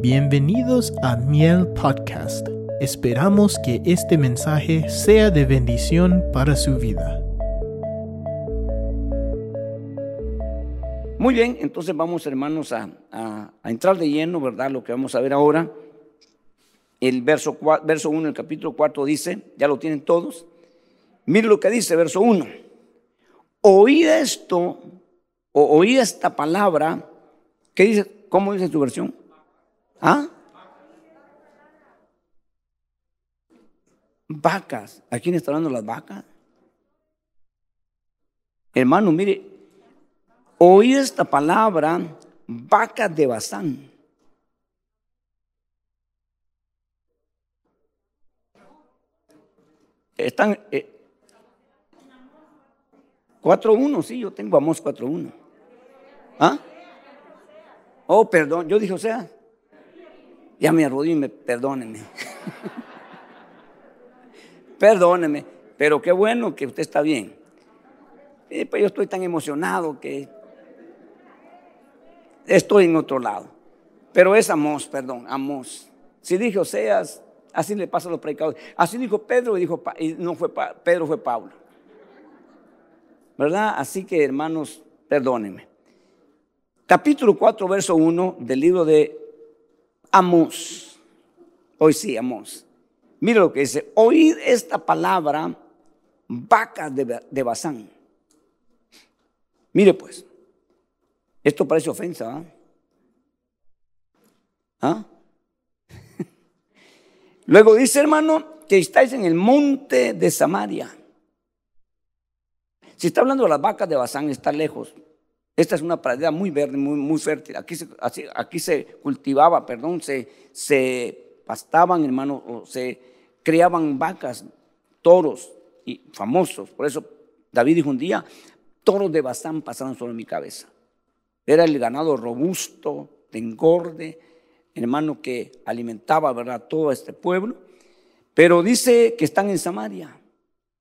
Bienvenidos a Miel Podcast. Esperamos que este mensaje sea de bendición para su vida. Muy bien, entonces vamos hermanos a, entrar de lleno, ¿verdad? Lo que vamos a ver ahora. El verso, verso 1 del capítulo 4 dice, ya lo tienen todos. Mire lo que dice, verso 1. Oíd esto, o oíd esta palabra, ¿qué dice? ¿Cómo dice tu versión? ¿Ah? Vacas. ¿A quién está hablando las vacas? Hermano, mire, oí esta palabra, vacas de Bazán. Están eh, 4.1, sí, yo tengo Amos 4.1. ¿Ah? Oh, perdón, yo dije, o sea, ya me arrodillo y me perdónenme. perdónenme, pero qué bueno que usted está bien. Eh, pues yo estoy tan emocionado que estoy en otro lado. Pero es Amos, perdón, Amos. Si dije Oseas, así le pasa a los predicadores. Así dijo Pedro y dijo y no fue Pedro, fue Pablo. ¿Verdad? Así que hermanos, perdónenme. Capítulo 4, verso 1 del libro de Amos. Hoy sí, Amos. Mire lo que dice. Oíd esta palabra, vacas de, de Bazán. Mire pues, esto parece ofensa. ¿ah? ¿Ah? Luego dice, hermano, que estáis en el monte de Samaria. Si está hablando de las vacas de Bazán, está lejos. Esta es una pradera muy verde, muy, muy fértil. Aquí se, aquí se cultivaba, perdón, se, se pastaban, hermano, o se criaban vacas, toros y famosos. Por eso David dijo un día, toros de Bazán pasaron sobre mi cabeza. Era el ganado robusto, de engorde, hermano, que alimentaba, ¿verdad?, todo este pueblo. Pero dice que están en Samaria.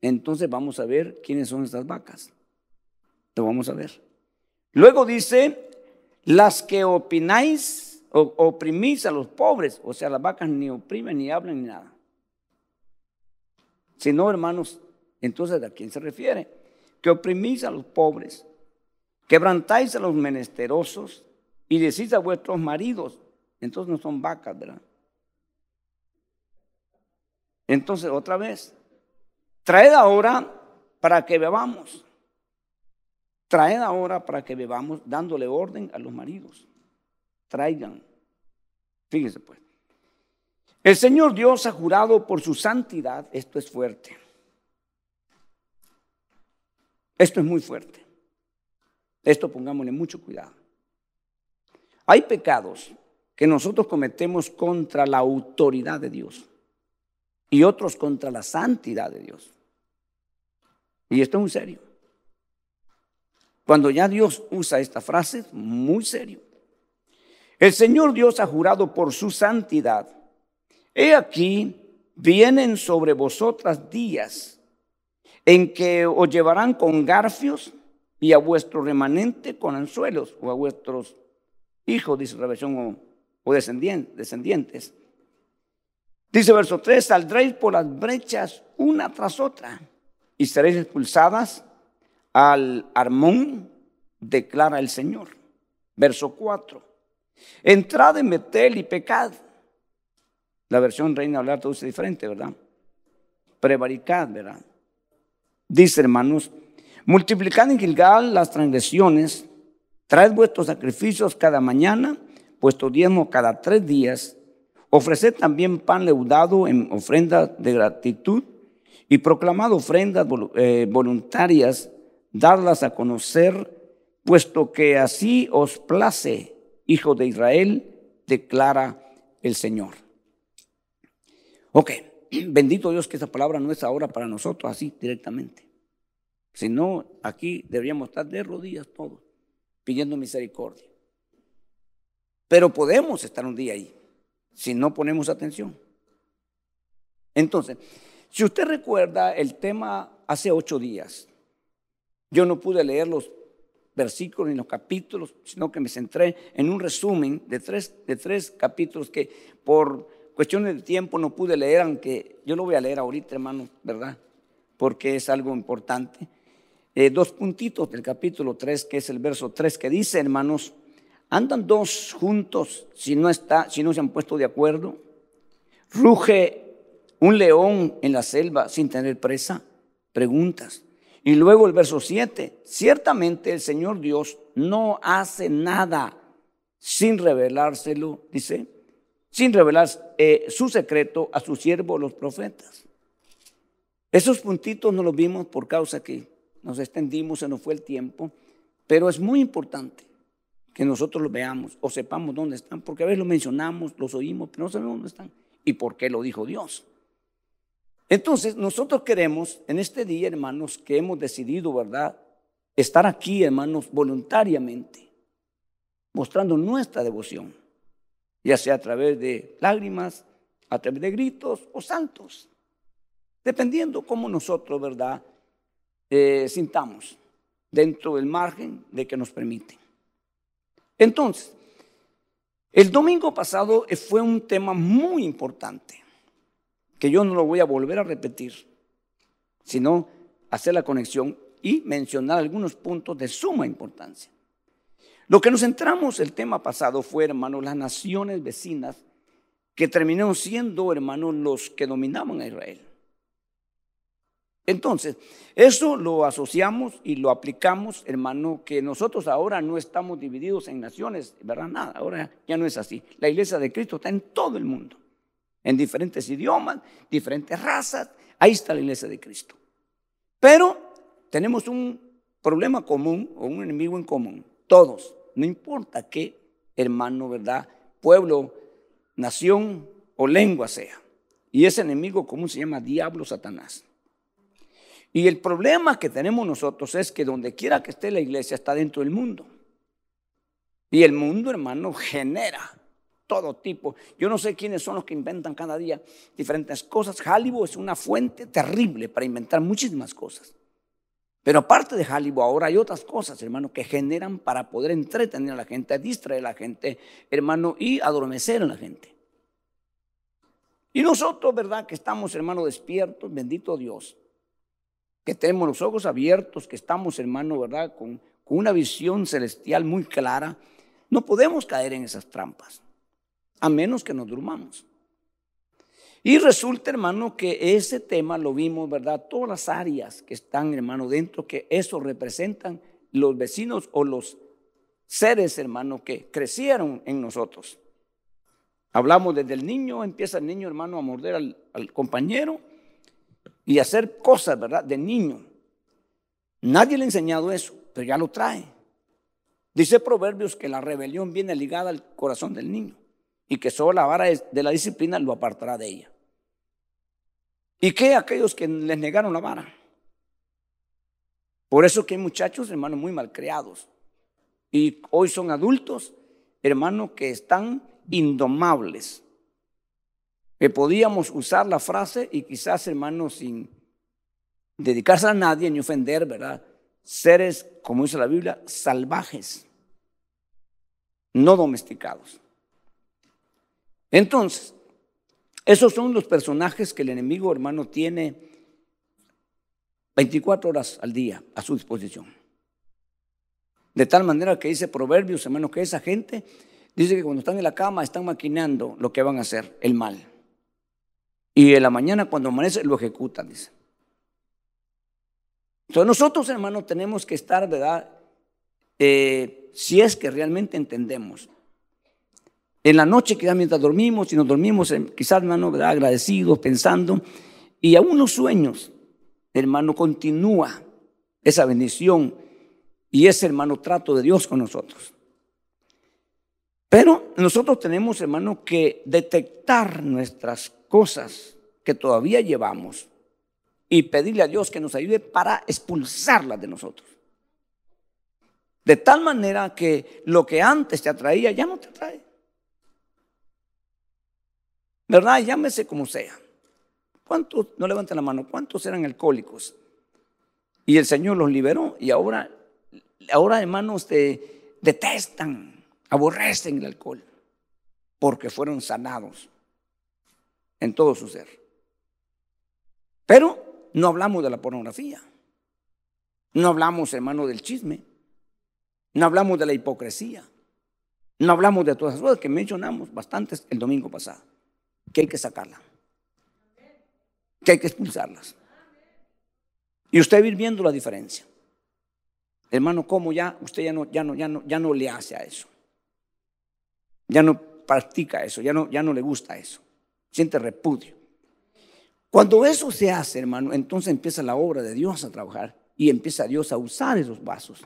Entonces vamos a ver quiénes son estas vacas. Lo vamos a ver. Luego dice, las que opináis o oprimís a los pobres, o sea, las vacas ni oprimen ni hablan ni nada. Si no, hermanos, entonces ¿a quién se refiere? Que oprimís a los pobres, quebrantáis a los menesterosos y decís a vuestros maridos, entonces no son vacas, ¿verdad? Entonces, otra vez, traed ahora para que bebamos. Traed ahora para que bebamos, dándole orden a los maridos. Traigan. Fíjense pues. El Señor Dios ha jurado por su santidad, esto es fuerte. Esto es muy fuerte. Esto pongámosle mucho cuidado. Hay pecados que nosotros cometemos contra la autoridad de Dios y otros contra la santidad de Dios. Y esto es muy serio. Cuando ya Dios usa esta frase, muy serio. El Señor Dios ha jurado por su santidad. He aquí, vienen sobre vosotras días en que os llevarán con garfios y a vuestro remanente con anzuelos, o a vuestros hijos, dice la versión, o, o descendien- descendientes. Dice verso 3, saldréis por las brechas una tras otra y seréis expulsadas al Armón, declara el Señor. Verso 4, entrad en Betel y pecad. La versión Reina Hablar todo es diferente, ¿verdad? Prevaricad, ¿verdad? Dice, hermanos, multiplicad en Gilgal las transgresiones, traed vuestros sacrificios cada mañana, vuestro diezmo cada tres días, ofreced también pan leudado en ofrenda de gratitud y proclamad ofrendas eh, voluntarias, darlas a conocer, puesto que así os place, hijo de Israel, declara el Señor. Ok, bendito Dios que esta palabra no es ahora para nosotros así directamente. Si no, aquí deberíamos estar de rodillas todos, pidiendo misericordia. Pero podemos estar un día ahí, si no ponemos atención. Entonces, si usted recuerda el tema hace ocho días, yo no pude leer los versículos ni los capítulos, sino que me centré en un resumen de tres, de tres capítulos que por cuestiones de tiempo no pude leer, aunque yo lo voy a leer ahorita, hermano, ¿verdad? Porque es algo importante. Eh, dos puntitos del capítulo 3, que es el verso 3, que dice, hermanos, andan dos juntos si no, está, si no se han puesto de acuerdo. Ruge un león en la selva sin tener presa. Preguntas. Y luego el verso 7, ciertamente el Señor Dios no hace nada sin revelárselo, dice, sin revelar eh, su secreto a sus siervos los profetas. Esos puntitos no los vimos por causa que nos extendimos, se nos fue el tiempo, pero es muy importante que nosotros los veamos o sepamos dónde están, porque a veces los mencionamos, los oímos, pero no sabemos dónde están y por qué lo dijo Dios. Entonces, nosotros queremos en este día, hermanos, que hemos decidido, ¿verdad? Estar aquí, hermanos, voluntariamente, mostrando nuestra devoción ya sea a través de lágrimas, a través de gritos o santos, dependiendo cómo nosotros, ¿verdad?, eh, sintamos dentro del margen de que nos permiten. Entonces, el domingo pasado fue un tema muy importante, que yo no lo voy a volver a repetir, sino hacer la conexión y mencionar algunos puntos de suma importancia. Lo que nos centramos el tema pasado fue, hermano, las naciones vecinas que terminaron siendo, hermanos, los que dominaban a Israel. Entonces, eso lo asociamos y lo aplicamos, hermano, que nosotros ahora no estamos divididos en naciones, ¿verdad? Nada, ahora ya no es así. La iglesia de Cristo está en todo el mundo, en diferentes idiomas, diferentes razas. Ahí está la iglesia de Cristo. Pero tenemos un problema común o un enemigo en común, todos. No importa qué hermano, ¿verdad? Pueblo, nación o lengua sea. Y ese enemigo común se llama diablo Satanás. Y el problema que tenemos nosotros es que donde quiera que esté la iglesia está dentro del mundo. Y el mundo, hermano, genera todo tipo. Yo no sé quiénes son los que inventan cada día diferentes cosas. Hollywood es una fuente terrible para inventar muchísimas cosas. Pero aparte de Hollywood, ahora hay otras cosas, hermano, que generan para poder entretener a la gente, distraer a la gente, hermano, y adormecer a la gente. Y nosotros, ¿verdad? Que estamos, hermano, despiertos, bendito Dios, que tenemos los ojos abiertos, que estamos, hermano, ¿verdad? Con una visión celestial muy clara, no podemos caer en esas trampas, a menos que nos durmamos. Y resulta, hermano, que ese tema lo vimos, ¿verdad? Todas las áreas que están, hermano, dentro, que eso representan los vecinos o los seres, hermano, que crecieron en nosotros. Hablamos desde el niño, empieza el niño, hermano, a morder al, al compañero y a hacer cosas, ¿verdad? De niño. Nadie le ha enseñado eso, pero ya lo trae. Dice Proverbios que la rebelión viene ligada al corazón del niño y que solo la vara de la disciplina lo apartará de ella. ¿Y qué aquellos que les negaron la vara? Por eso que hay muchachos, hermanos, muy mal creados. Y hoy son adultos, hermanos, que están indomables. Que podíamos usar la frase y quizás, hermanos, sin dedicarse a nadie ni ofender, ¿verdad? Seres, como dice la Biblia, salvajes, no domesticados. Entonces, esos son los personajes que el enemigo, hermano, tiene 24 horas al día a su disposición. De tal manera que dice Proverbios, hermano, que esa gente dice que cuando están en la cama están maquinando lo que van a hacer, el mal. Y en la mañana cuando amanece lo ejecutan, dice. Entonces nosotros, hermano, tenemos que estar, ¿verdad? Eh, si es que realmente entendemos en la noche, quizás mientras dormimos, y nos dormimos, eh, quizás, hermano, agradecidos, pensando, y aún los sueños, hermano, continúa esa bendición y ese, hermano, trato de Dios con nosotros. Pero nosotros tenemos, hermano, que detectar nuestras cosas que todavía llevamos y pedirle a Dios que nos ayude para expulsarlas de nosotros. De tal manera que lo que antes te atraía ya no te atrae. ¿Verdad? Llámese como sea. ¿Cuántos, no levanten la mano, cuántos eran alcohólicos? Y el Señor los liberó y ahora ahora hermanos te detestan, aborrecen el alcohol, porque fueron sanados en todo su ser. Pero no hablamos de la pornografía, no hablamos, hermano, del chisme, no hablamos de la hipocresía, no hablamos de todas las cosas que mencionamos bastantes el domingo pasado, que hay que sacarla, que hay que expulsarlas. Y usted va ir viendo la diferencia. Hermano, ¿cómo ya usted ya no, ya no, ya no, ya no le hace a eso? Ya no practica eso, ya no, ya no le gusta eso. Siente repudio. Cuando eso se hace, hermano, entonces empieza la obra de Dios a trabajar y empieza Dios a usar esos vasos.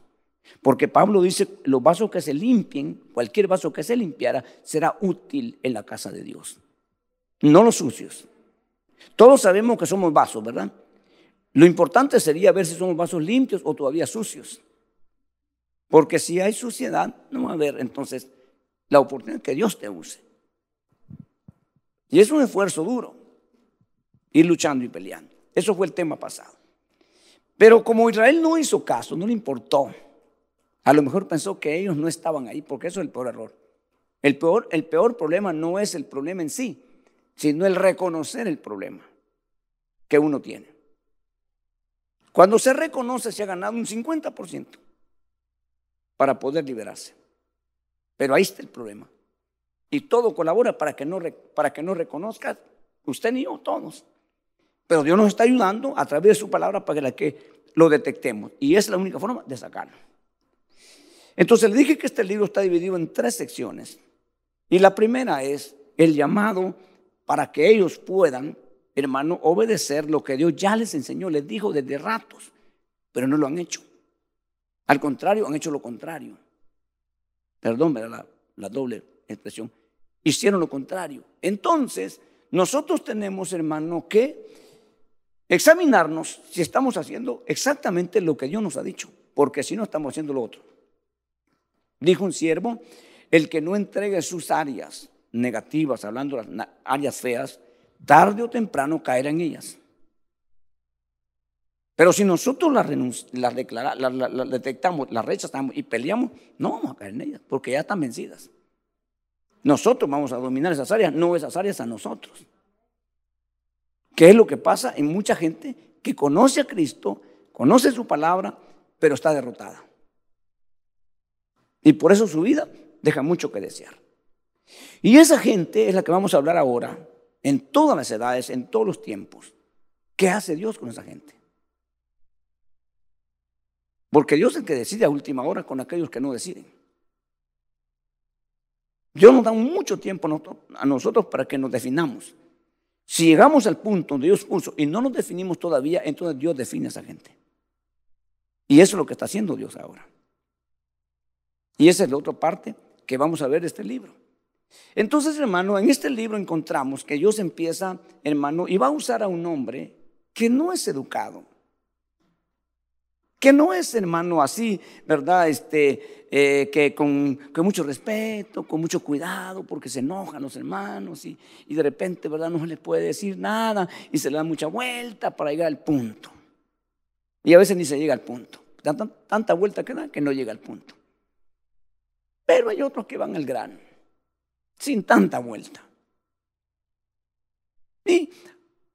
Porque Pablo dice, los vasos que se limpien, cualquier vaso que se limpiara, será útil en la casa de Dios. No los sucios. Todos sabemos que somos vasos, ¿verdad? Lo importante sería ver si somos vasos limpios o todavía sucios. Porque si hay suciedad, no va a haber entonces la oportunidad que Dios te use. Y es un esfuerzo duro, ir luchando y peleando. Eso fue el tema pasado. Pero como Israel no hizo caso, no le importó, a lo mejor pensó que ellos no estaban ahí, porque eso es el peor error. El peor, el peor problema no es el problema en sí, sino el reconocer el problema que uno tiene. Cuando se reconoce, se ha ganado un 50% para poder liberarse. Pero ahí está el problema. Y todo colabora para que no, para que no reconozca usted ni yo, todos. Pero Dios nos está ayudando a través de su palabra para que lo detectemos. Y es la única forma de sacarlo. Entonces le dije que este libro está dividido en tres secciones. Y la primera es el llamado para que ellos puedan, hermano, obedecer lo que Dios ya les enseñó, les dijo desde ratos, pero no lo han hecho. Al contrario, han hecho lo contrario. Perdón, la, la doble expresión. Hicieron lo contrario. Entonces, nosotros tenemos, hermano, que examinarnos si estamos haciendo exactamente lo que Dios nos ha dicho, porque si no estamos haciendo lo otro. Dijo un siervo, el que no entregue sus áreas negativas, hablando de las áreas feas, tarde o temprano caerá en ellas. Pero si nosotros las, las, las, detectamos, las rechazamos y peleamos, no vamos a caer en ellas, porque ya están vencidas. Nosotros vamos a dominar esas áreas, no esas áreas a nosotros. ¿Qué es lo que pasa en mucha gente que conoce a Cristo, conoce su palabra, pero está derrotada? Y por eso su vida deja mucho que desear. Y esa gente es la que vamos a hablar ahora, en todas las edades, en todos los tiempos. ¿Qué hace Dios con esa gente? Porque Dios es el que decide a última hora con aquellos que no deciden. Dios nos da mucho tiempo a nosotros para que nos definamos. Si llegamos al punto donde Dios puso y no nos definimos todavía, entonces Dios define a esa gente. Y eso es lo que está haciendo Dios ahora. Y esa es la otra parte que vamos a ver de este libro. Entonces, hermano, en este libro encontramos que Dios empieza, hermano, y va a usar a un hombre que no es educado, que no es, hermano, así, ¿verdad? Este, eh, que con, mucho respeto, con mucho cuidado, porque se enojan los hermanos y, y, de repente, ¿verdad? No se les puede decir nada y se le da mucha vuelta para llegar al punto. Y a veces ni se llega al punto. Tanta, tanta vuelta que da que no llega al punto. Pero hay otros que van al grano, sin tanta vuelta. Y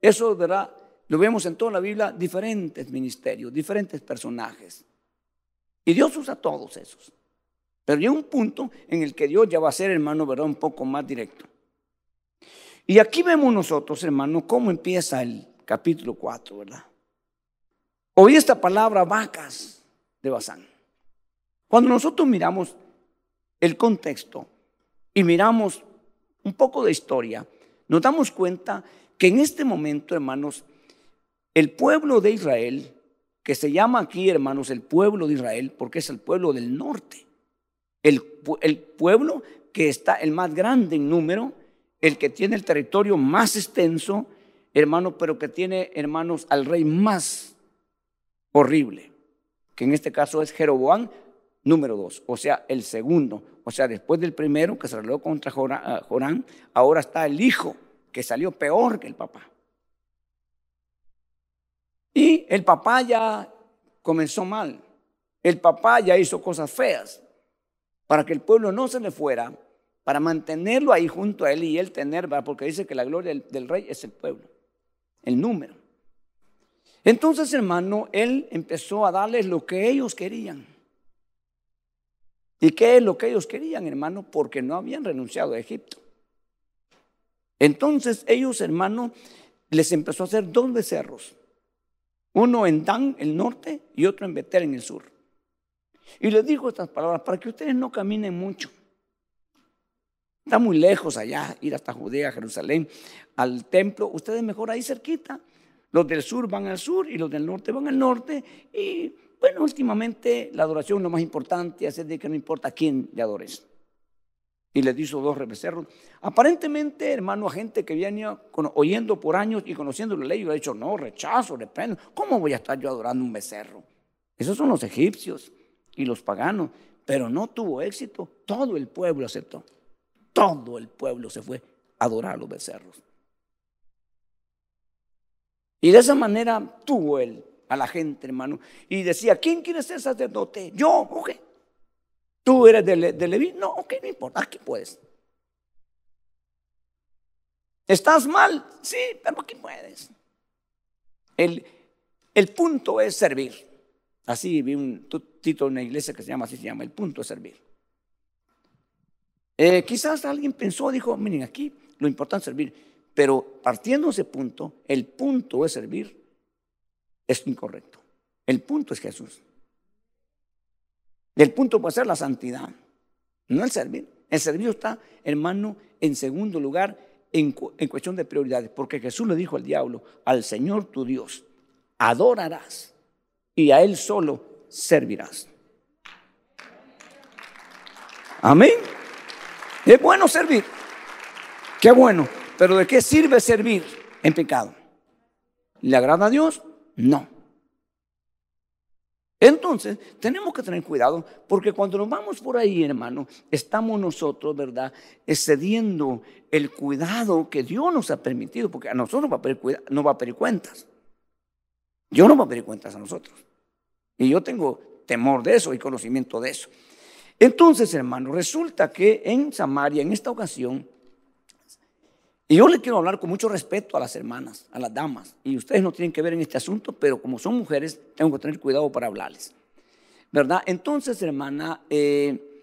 eso, ¿verdad? Lo vemos en toda la Biblia, diferentes ministerios, diferentes personajes. Y Dios usa todos esos. Pero hay un punto en el que Dios ya va a ser, hermano, ¿verdad? Un poco más directo. Y aquí vemos nosotros, hermano, cómo empieza el capítulo 4, ¿verdad? Oí esta palabra vacas de Bazán. Cuando nosotros miramos el contexto y miramos un poco de historia, nos damos cuenta que en este momento, hermanos, el pueblo de Israel, que se llama aquí, hermanos, el pueblo de Israel, porque es el pueblo del norte, el, pueblo que está el más grande en número, el que tiene el territorio más extenso, hermano, pero que tiene, hermanos, al rey más horrible, que en este caso es Jeroboam, número dos, o sea, el segundo, o sea, después del primero que se rebeló contra ah, Jorán, ahora está el hijo que salió peor que el papá. Y el papá ya comenzó mal. El papá ya hizo cosas feas para que el pueblo no se le fuera, para mantenerlo ahí junto a él y él tener, porque dice que la gloria del, rey es el pueblo, el número. Entonces, hermano, él empezó a darles lo que ellos querían. ¿Y qué es lo que ellos querían, hermano? Porque no habían renunciado a Egipto. Entonces ellos, hermano, les empezó a hacer dos becerros. Uno en Dan, el norte, y otro en Betel, en el sur. Y les dijo estas palabras, para que ustedes no caminen mucho. Está muy lejos allá, ir hasta Judea, Jerusalén, al templo. Ustedes mejor ahí cerquita. Los del sur van al sur y los del norte van al norte. Y bueno, últimamente la adoración es lo más importante, así de que no importa quién le adores. Y les hizo dos becerros. Aparentemente, hermano, a gente que venía oyendo por años y conociendo la ley, yo he dicho, no, rechazo, reprendo. ¿Cómo voy a estar yo adorando un becerro? Esos son los egipcios y los paganos. Pero no tuvo éxito. Todo el pueblo aceptó. Todo el pueblo se fue a adorar a los becerros. Y de esa manera tuvo él a la gente, hermano. Y decía, ¿quién quiere ser sacerdote? Yo, ok. ¿Tú eres de, Leví? No, ok, no importa, aquí puedes. ¿Estás mal? Sí, pero aquí puedes. El, el punto es servir. Así vi un título en una iglesia que se llama, así se llama, el punto es servir. Eh, quizás alguien pensó, dijo, miren, aquí lo importante es servir, pero partiendo de ese punto, el punto es servir, es incorrecto. El punto es Jesús. El punto puede ser la santidad, no el servir. El servicio está, hermano, en segundo lugar en, cuestión de prioridades, porque Jesús le dijo al diablo, al Señor tu Dios, adorarás y a Él solo servirás. Amén. Es bueno servir. Qué bueno. Pero ¿de qué sirve servir en pecado? ¿Le agrada a Dios? No. Entonces, tenemos que tener cuidado porque cuando nos vamos por ahí, hermano, estamos nosotros, ¿verdad?, excediendo el cuidado que Dios nos ha permitido, porque a nosotros va a no va a pedir cuentas. Dios no va a pedir cuentas a nosotros. Y yo tengo temor de eso y conocimiento de eso. Entonces, hermano, resulta que en Samaria, en esta ocasión, y yo le quiero hablar con mucho respeto a las hermanas, a las damas, y ustedes no tienen que ver en este asunto, pero como son mujeres, tengo que tener cuidado para hablarles. ¿Verdad? Entonces, hermana, eh,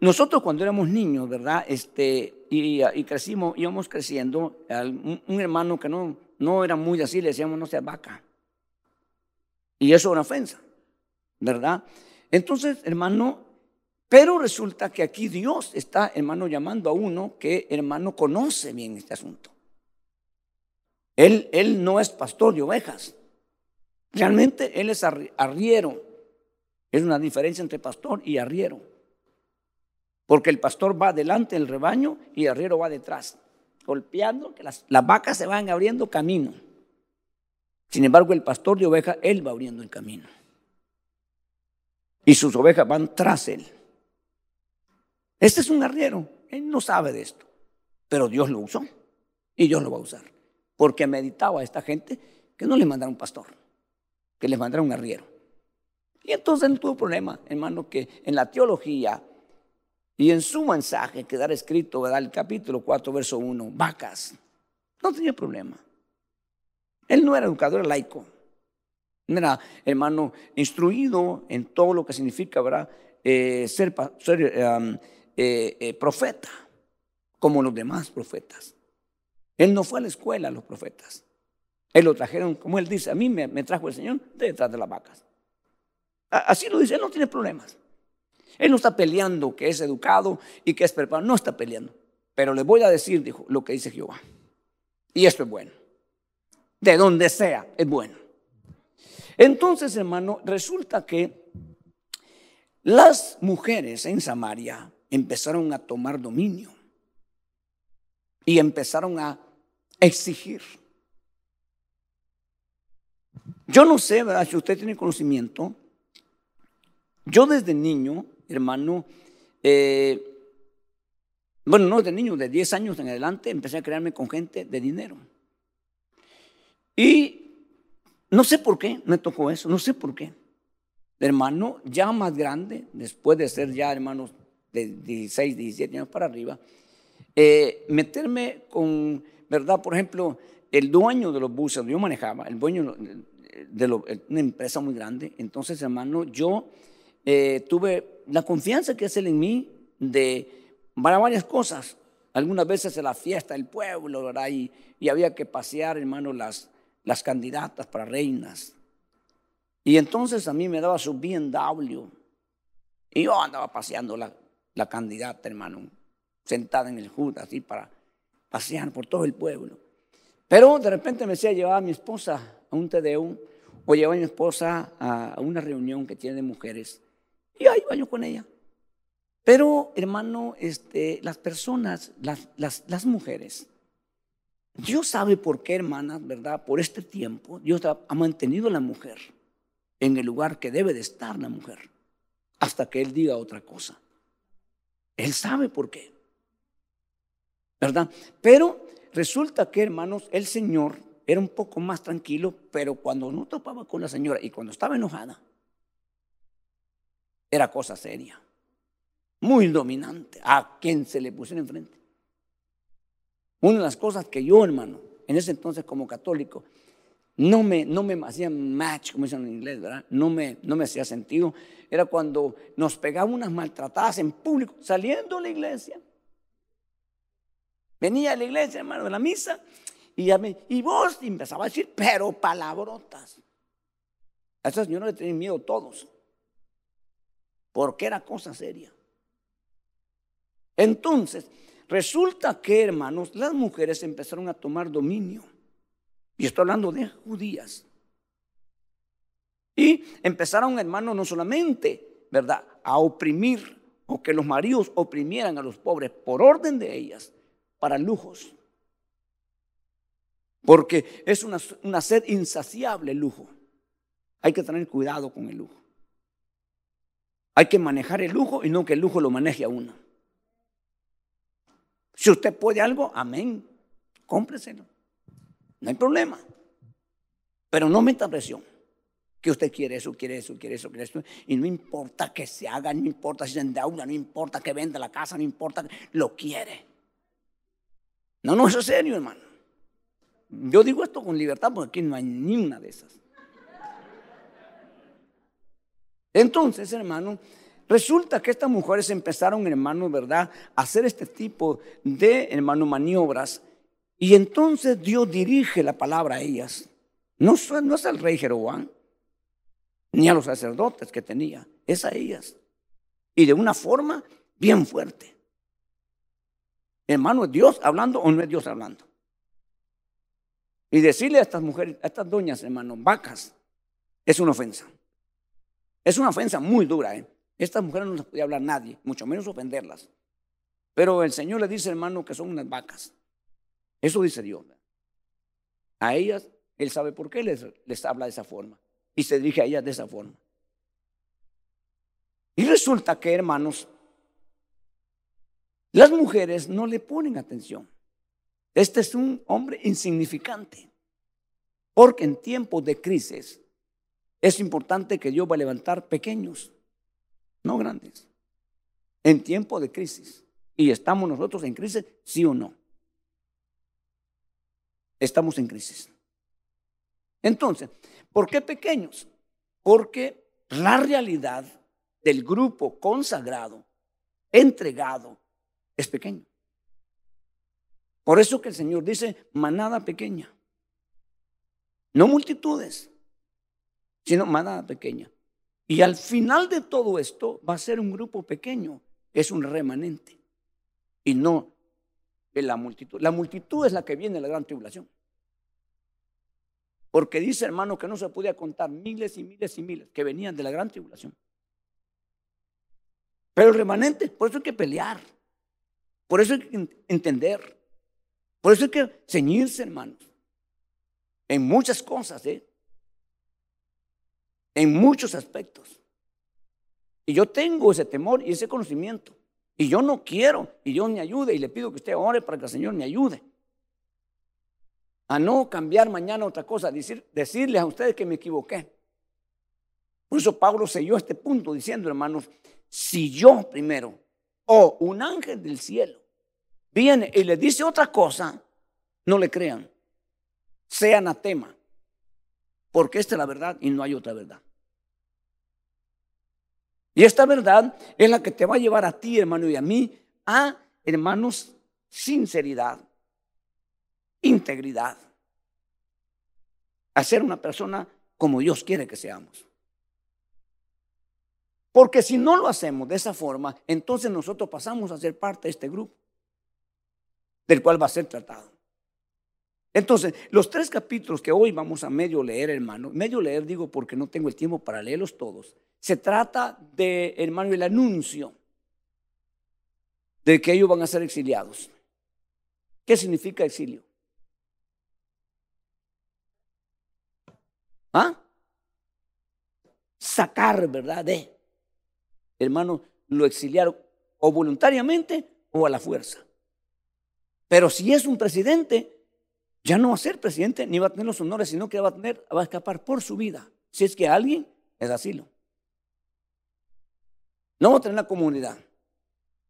nosotros cuando éramos niños, ¿verdad? Este, y, crecimos, íbamos creciendo, un, hermano que no, no era muy así, le decíamos, no sea vaca. Y eso es una ofensa, ¿verdad? Entonces, hermano, pero resulta que aquí Dios está, hermano, llamando a uno que, hermano, conoce bien este asunto. Él, él no es pastor de ovejas. Realmente él es arriero. Es una diferencia entre pastor y arriero. Porque el pastor va delante del rebaño y el arriero va detrás, golpeando que las, las vacas se van abriendo camino. Sin embargo, el pastor de ovejas, él va abriendo el camino. Y sus ovejas van tras él. Este es un arriero, él no sabe de esto, pero Dios lo usó y Dios lo va a usar. Porque meditaba a esta gente que no le mandara un pastor, que les mandara un arriero. Y entonces no tuvo problema, hermano, que en la teología y en su mensaje quedara escrito, ¿verdad? El capítulo 4, verso 1, vacas. No tenía problema. Él no era educador laico. No era, hermano, instruido en todo lo que significa, ¿verdad? Eh, ser, ser eh, eh, profeta, como los demás profetas. Él no fue a la escuela, los profetas. Él lo trajeron, como él dice, a mí me, trajo el Señor detrás de las vacas. Así lo dice, él no tiene problemas. Él no está peleando que es educado y que es preparado, no está peleando. Pero le voy a decir, dijo, lo que dice Jehová. Y esto es bueno. De donde sea, es bueno. Entonces, hermano, resulta que las mujeres en Samaria empezaron a tomar dominio y empezaron a exigir. Yo no sé, ¿verdad? Si usted tiene conocimiento, yo desde niño, hermano, eh, bueno, no desde niño, de 10 años en adelante, empecé a crearme con gente de dinero. Y no sé por qué me tocó eso, no sé por qué. hermano, ya más grande, después de ser ya hermanos de 16, 17 años para arriba, eh, meterme con, ¿verdad? Por ejemplo, el dueño de los buses yo manejaba, el dueño de una empresa muy grande, entonces, hermano, yo eh, tuve la confianza que es él en mí de para varias cosas. Algunas veces en la fiesta del pueblo, ¿verdad? Y, y había que pasear, hermano, las, las candidatas para reinas. Y entonces a mí me daba su BMW. Y yo andaba paseando la, la candidata, hermano, sentada en el Judas, así para pasear por todo el pueblo. Pero de repente me decía llevar a mi esposa a un TDU o llevar a mi esposa a una reunión que tiene de mujeres. Y ahí iba yo con ella. Pero, hermano, este, las personas, las, las, las mujeres, Dios sabe por qué, hermanas, ¿verdad? Por este tiempo, Dios ha mantenido a la mujer en el lugar que debe de estar la mujer, hasta que Él diga otra cosa. Él sabe por qué. ¿Verdad? Pero resulta que, hermanos, el Señor era un poco más tranquilo, pero cuando no topaba con la señora y cuando estaba enojada, era cosa seria, muy dominante, a quien se le pusiera enfrente. Una de las cosas que yo, hermano, en ese entonces como católico, no me, no me hacía match, como dicen en inglés, ¿verdad? No me, no me hacía sentido. Era cuando nos pegaban unas maltratadas en público, saliendo de la iglesia. Venía a la iglesia, hermano, de la misa, y, ya me, y vos empezaba a decir, pero palabrotas. A esa señora le tenían miedo todos, porque era cosa seria. Entonces, resulta que, hermanos, las mujeres empezaron a tomar dominio. Y estoy hablando de judías. Y empezaron, hermanos, no solamente, ¿verdad?, a oprimir o que los maridos oprimieran a los pobres por orden de ellas para lujos. Porque es una, una sed insaciable el lujo. Hay que tener cuidado con el lujo. Hay que manejar el lujo y no que el lujo lo maneje a uno. Si usted puede algo, amén, cómpreselo. No hay problema. Pero no meta presión. Que usted quiere eso, quiere eso, quiere eso, quiere eso. Y no importa que se haga, no importa si se endeuda, no importa que venda la casa, no importa, lo quiere. No, no, eso es serio, hermano. Yo digo esto con libertad porque aquí no hay ni una de esas. Entonces, hermano, resulta que estas mujeres empezaron, hermano, ¿verdad?, a hacer este tipo de, hermano, maniobras y entonces Dios dirige la palabra a ellas. No, es al rey Jeroboam, ni a los sacerdotes que tenía, es a ellas. Y de una forma bien fuerte. Hermano, ¿es Dios hablando o no es Dios hablando? Y decirle a estas mujeres, a estas doñas, hermano, vacas, es una ofensa. Es una ofensa muy dura. ¿eh? Estas mujeres no les puede hablar nadie, mucho menos ofenderlas. Pero el Señor le dice, hermano, que son unas vacas. Eso dice Dios. A ellas, Él sabe por qué les, les habla de esa forma. Y se dirige a ellas de esa forma. Y resulta que, hermanos, las mujeres no le ponen atención. Este es un hombre insignificante. Porque en tiempos de crisis es importante que Dios va a levantar pequeños, no grandes. En tiempos de crisis. Y estamos nosotros en crisis, sí o no estamos en crisis. Entonces, ¿por qué pequeños? Porque la realidad del grupo consagrado, entregado, es pequeño. Por eso que el Señor dice manada pequeña. No multitudes, sino manada pequeña. Y al final de todo esto va a ser un grupo pequeño, es un remanente. Y no la multitud. La multitud es la que viene de la gran tribulación. Porque dice hermano que no se podía contar miles y miles y miles que venían de la gran tribulación. Pero el remanente, por eso hay que pelear. Por eso hay que entender. Por eso hay que ceñirse, hermanos. En muchas cosas, ¿eh? En muchos aspectos. Y yo tengo ese temor y ese conocimiento. Y yo no quiero, y Dios me ayude, y le pido que usted ore para que el Señor me ayude. A no cambiar mañana otra cosa, decir, decirles a ustedes que me equivoqué. Por eso Pablo selló este punto diciendo, hermanos, si yo primero o un ángel del cielo viene y le dice otra cosa, no le crean. Sea anatema. Porque esta es la verdad y no hay otra verdad. Y esta verdad es la que te va a llevar a ti, hermano, y a mí, a, hermanos, sinceridad, integridad, a ser una persona como Dios quiere que seamos. Porque si no lo hacemos de esa forma, entonces nosotros pasamos a ser parte de este grupo, del cual va a ser tratado. Entonces, los tres capítulos que hoy vamos a medio leer, hermano, medio leer digo porque no tengo el tiempo para leerlos todos, se trata de, hermano, el anuncio de que ellos van a ser exiliados. ¿Qué significa exilio? ¿Ah? Sacar, ¿verdad? De hermano, lo exiliaron o voluntariamente o a la fuerza. Pero si es un presidente, ya no va a ser presidente ni va a tener los honores, sino que va a, tener, va a escapar por su vida. Si es que alguien es asilo. No va a tener la comunidad,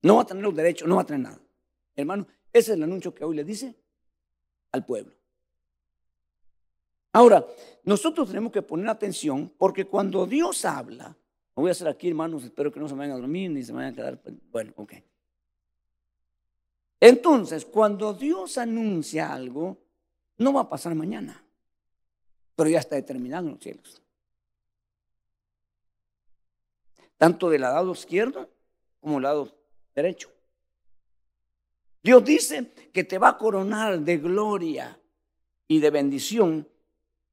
no va a tener los derechos, no va a tener nada. Hermano, ese es el anuncio que hoy le dice al pueblo. Ahora, nosotros tenemos que poner atención porque cuando Dios habla, voy a hacer aquí, hermanos, espero que no se vayan a dormir ni se vayan a quedar. Pues, bueno, ok. Entonces, cuando Dios anuncia algo, no va a pasar mañana, pero ya está determinado en los cielos. Tanto del lado izquierdo como del lado derecho. Dios dice que te va a coronar de gloria y de bendición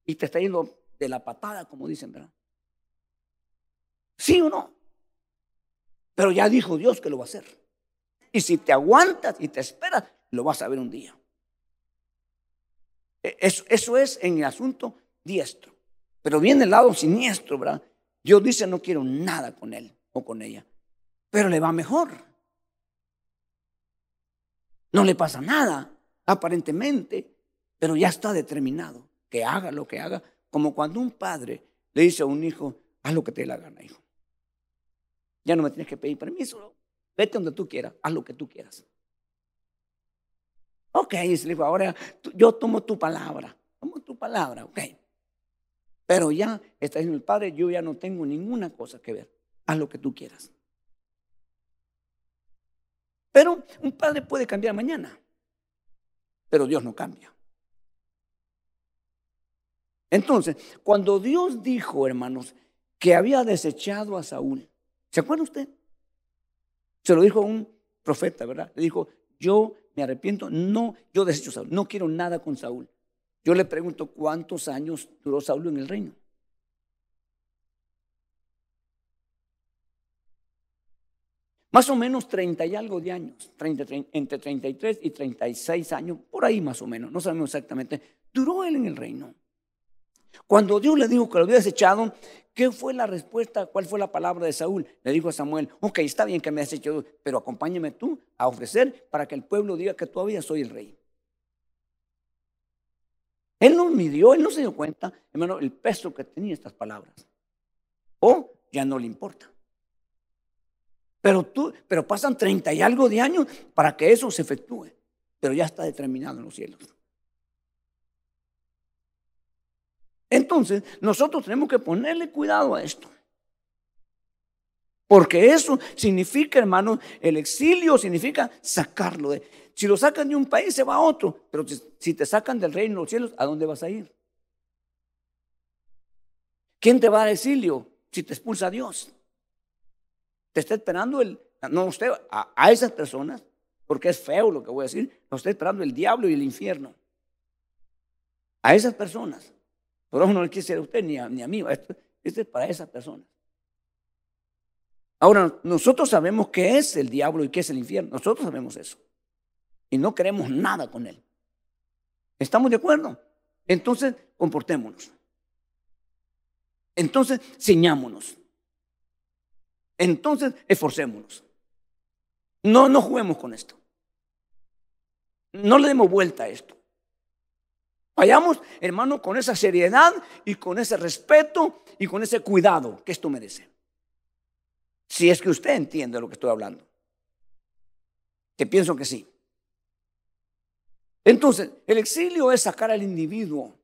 y te está yendo de la patada, como dicen, ¿verdad? ¿Sí o no? Pero ya dijo Dios que lo va a hacer. Y si te aguantas y te esperas, lo vas a ver un día. E, eso, es en el asunto diestro. Pero viene el lado siniestro, ¿verdad? Dios dice, no quiero nada con él o con ella. Pero le va mejor. No le pasa nada, aparentemente, pero ya está determinado que haga lo que haga, como cuando un padre le dice a un hijo, haz lo que te dé la gana, hijo. Ya no me tienes que pedir permiso. Vete donde tú quieras, haz lo que tú quieras. Ok, dice hijo, ahora yo tomo tu palabra. Tomo tu palabra, ok. Pero ya está diciendo el padre, yo ya no tengo ninguna cosa que ver. Haz lo que tú quieras. Pero un padre puede cambiar mañana. Pero Dios no cambia. Entonces, cuando Dios dijo, hermanos, que había desechado a Saúl, ¿Se acuerda usted? Se lo dijo un profeta, ¿verdad? Le dijo, yo me arrepiento, no, yo desecho a Saúl, no quiero nada con Saúl. Yo le pregunto, ¿cuántos años duró Saúl en el reino? Más o menos 30 y algo de años, entre 33 y 36 años, por ahí más o menos, no sabemos exactamente, duró él en el reino. Cuando Dios le dijo que lo había desechado, ¿qué fue la respuesta? ¿Cuál fue la palabra de Saúl? Le dijo a Samuel, ok, está bien que me has desechado, pero acompáñame tú a ofrecer para que el pueblo diga que todavía soy el rey. Él no midió, él no se dio cuenta, hermano, el peso que tenía estas palabras. O ya no le importa. Pero tú, pero pasan treinta y algo de años para que eso se efectúe. Pero ya está determinado en los cielos. Entonces, nosotros tenemos que ponerle cuidado a esto. Porque eso significa, hermano, el exilio significa sacarlo. De, si lo sacan de un país, se va a otro. Pero si te sacan del reino de los cielos, ¿a dónde vas a ir? ¿Quién te va al exilio si te expulsa Dios? Te está esperando el, no usted, a, a esas personas, porque es feo lo que voy a decir, lo está esperando el diablo y el infierno. A esas personas. No le quise a usted ni a, ni a mí. Esto, es para esas personas. Ahora, nosotros sabemos qué es el diablo y qué es el infierno. Nosotros sabemos eso. Y no queremos nada con él. ¿Estamos de acuerdo? Entonces, comportémonos. Entonces, ciñámonos. Entonces, esforcémonos. No, no juguemos con esto. No le demos vuelta a esto. Vayamos, hermano, con esa seriedad y con ese respeto y con ese cuidado que esto merece. Si es que usted entiende lo que estoy hablando. Que pienso que sí. Entonces, el exilio es sacar al individuo.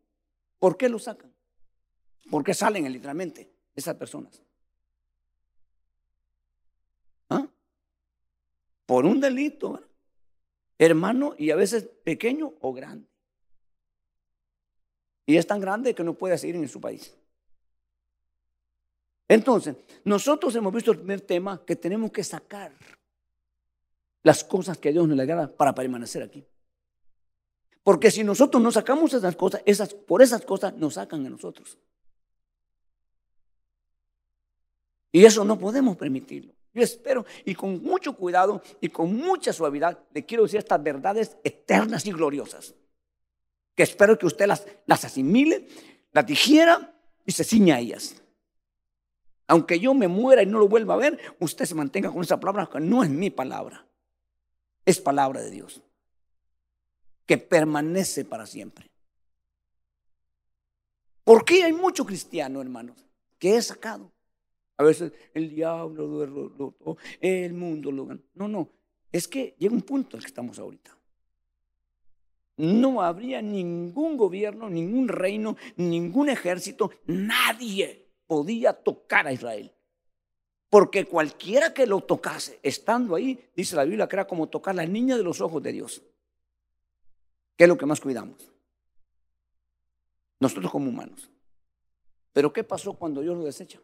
¿Por qué lo sacan? ¿Por qué salen literalmente esas personas? ¿Ah? Por un delito, hermano, y a veces pequeño o grande. Y es tan grande que no puede seguir en su país. Entonces, nosotros hemos visto el primer tema que tenemos que sacar las cosas que a Dios nos le agrada para permanecer aquí. Porque si nosotros no sacamos esas cosas, esas, por esas cosas nos sacan a nosotros. Y eso no podemos permitirlo. Yo espero, y con mucho cuidado y con mucha suavidad, le quiero decir estas verdades eternas y gloriosas que espero que usted las, las asimile, las digiera y se ciña a ellas. Aunque yo me muera y no lo vuelva a ver, usted se mantenga con esa palabra, que no es mi palabra, es palabra de Dios, que permanece para siempre. ¿Por qué hay mucho cristiano, hermanos, que he sacado? A veces el diablo lo derrotó, el mundo lo ganó. No, no, es que llega un punto el que estamos ahorita no habría ningún gobierno, ningún reino, ningún ejército, nadie podía tocar a Israel. Porque cualquiera que lo tocase, estando ahí, dice la Biblia que era como tocar la niña de los ojos de Dios. ¿Qué es lo que más cuidamos? Nosotros como humanos. Pero ¿qué pasó cuando Dios lo desecha?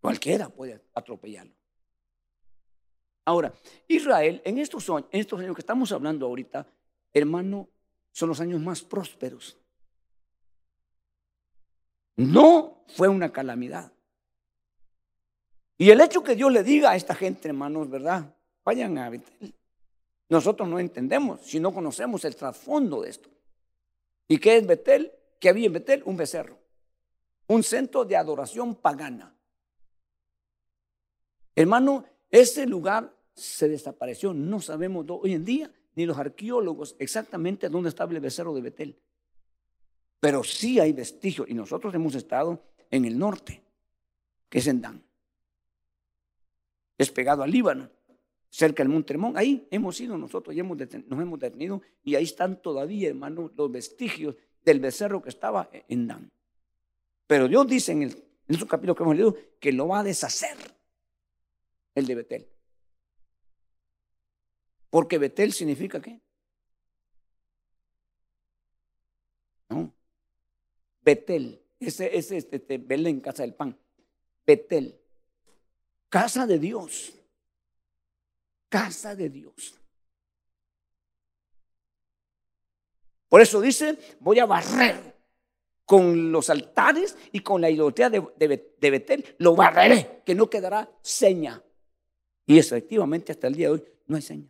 Cualquiera puede atropellarlo. Ahora, Israel, en estos, años, en estos años que estamos hablando ahorita, hermano, son los años más prósperos. No fue una calamidad. Y el hecho que Dios le diga a esta gente, hermanos, ¿verdad? Vayan a Betel. Nosotros no entendemos si no conocemos el trasfondo de esto. ¿Y qué es Betel? ¿Qué había en Betel? Un becerro. Un centro de adoración pagana. Hermano, ese lugar se desapareció. No sabemos hoy en día, ni los arqueólogos, exactamente dónde estaba el becerro de Betel. Pero sí hay vestigios, y nosotros hemos estado en el norte, que es en Dan. Es pegado al Líbano, cerca del Monte Hermón. Ahí hemos ido nosotros y hemos nos hemos detenido, y ahí están todavía, hermanos, los vestigios del becerro que estaba en Dan. Pero Dios dice en, el, en esos capítulos que hemos leído que lo va a deshacer el de Betel. Porque Betel significa qué? No. Betel. Ese es este, este, Belén, casa del pan. Betel. Casa de Dios. Casa de Dios. Por eso dice, voy a barrer con los altares y con la idolatría de, de, Betel, lo barreré, que no quedará seña. Y efectivamente hasta el día de hoy no hay seña.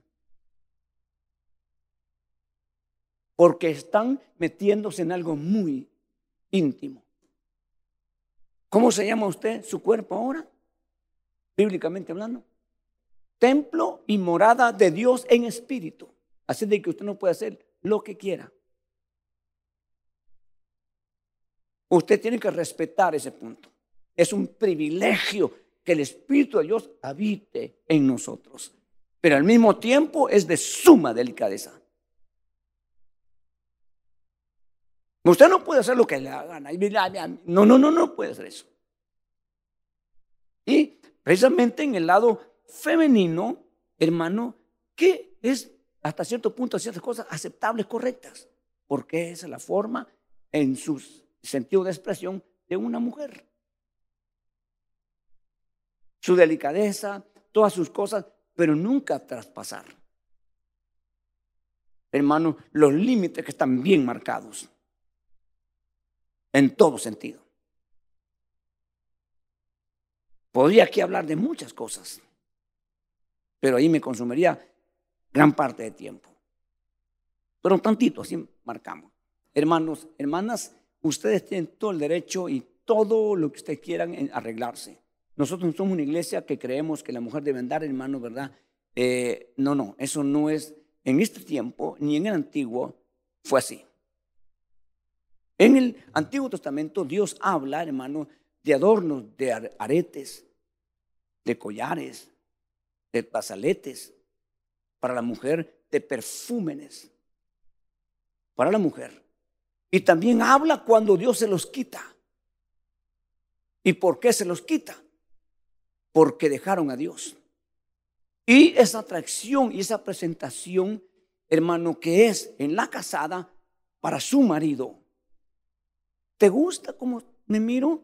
Porque están metiéndose en algo muy íntimo. ¿Cómo se llama usted su cuerpo ahora? Bíblicamente hablando. Templo y morada de Dios en espíritu. Así de que usted no puede hacer lo que quiera. Usted tiene que respetar ese punto. Es un privilegio que el Espíritu de Dios habite en nosotros. Pero al mismo tiempo es de suma delicadeza. Usted no puede hacer lo que le hagan. No, no, no, no puede hacer eso. Y precisamente en el lado femenino, hermano, que es hasta cierto punto ciertas cosas aceptables, correctas, porque esa es la forma en su sentido de expresión de una mujer. Su delicadeza, todas sus cosas, pero nunca traspasar. Hermano, los límites que están bien marcados en todo sentido. Podría aquí hablar de muchas cosas, pero ahí me consumiría gran parte de tiempo. Pero tantito, así marcamos. Hermanos, hermanas, ustedes tienen todo el derecho y todo lo que ustedes quieran en arreglarse. Nosotros somos una iglesia que creemos que la mujer debe andar, hermano, ¿verdad? Eh, no, no, eso no es en este tiempo ni en el antiguo fue así. En el Antiguo Testamento Dios habla, hermano, de adornos, de aretes, de collares, de pasaletes, para la mujer, de perfúmenes, para la mujer. Y también habla cuando Dios se los quita. ¿Y por qué se los quita? Porque dejaron a Dios. Y esa atracción y esa presentación, hermano, que es en la casada para su marido. ¿Te gusta cómo me miro?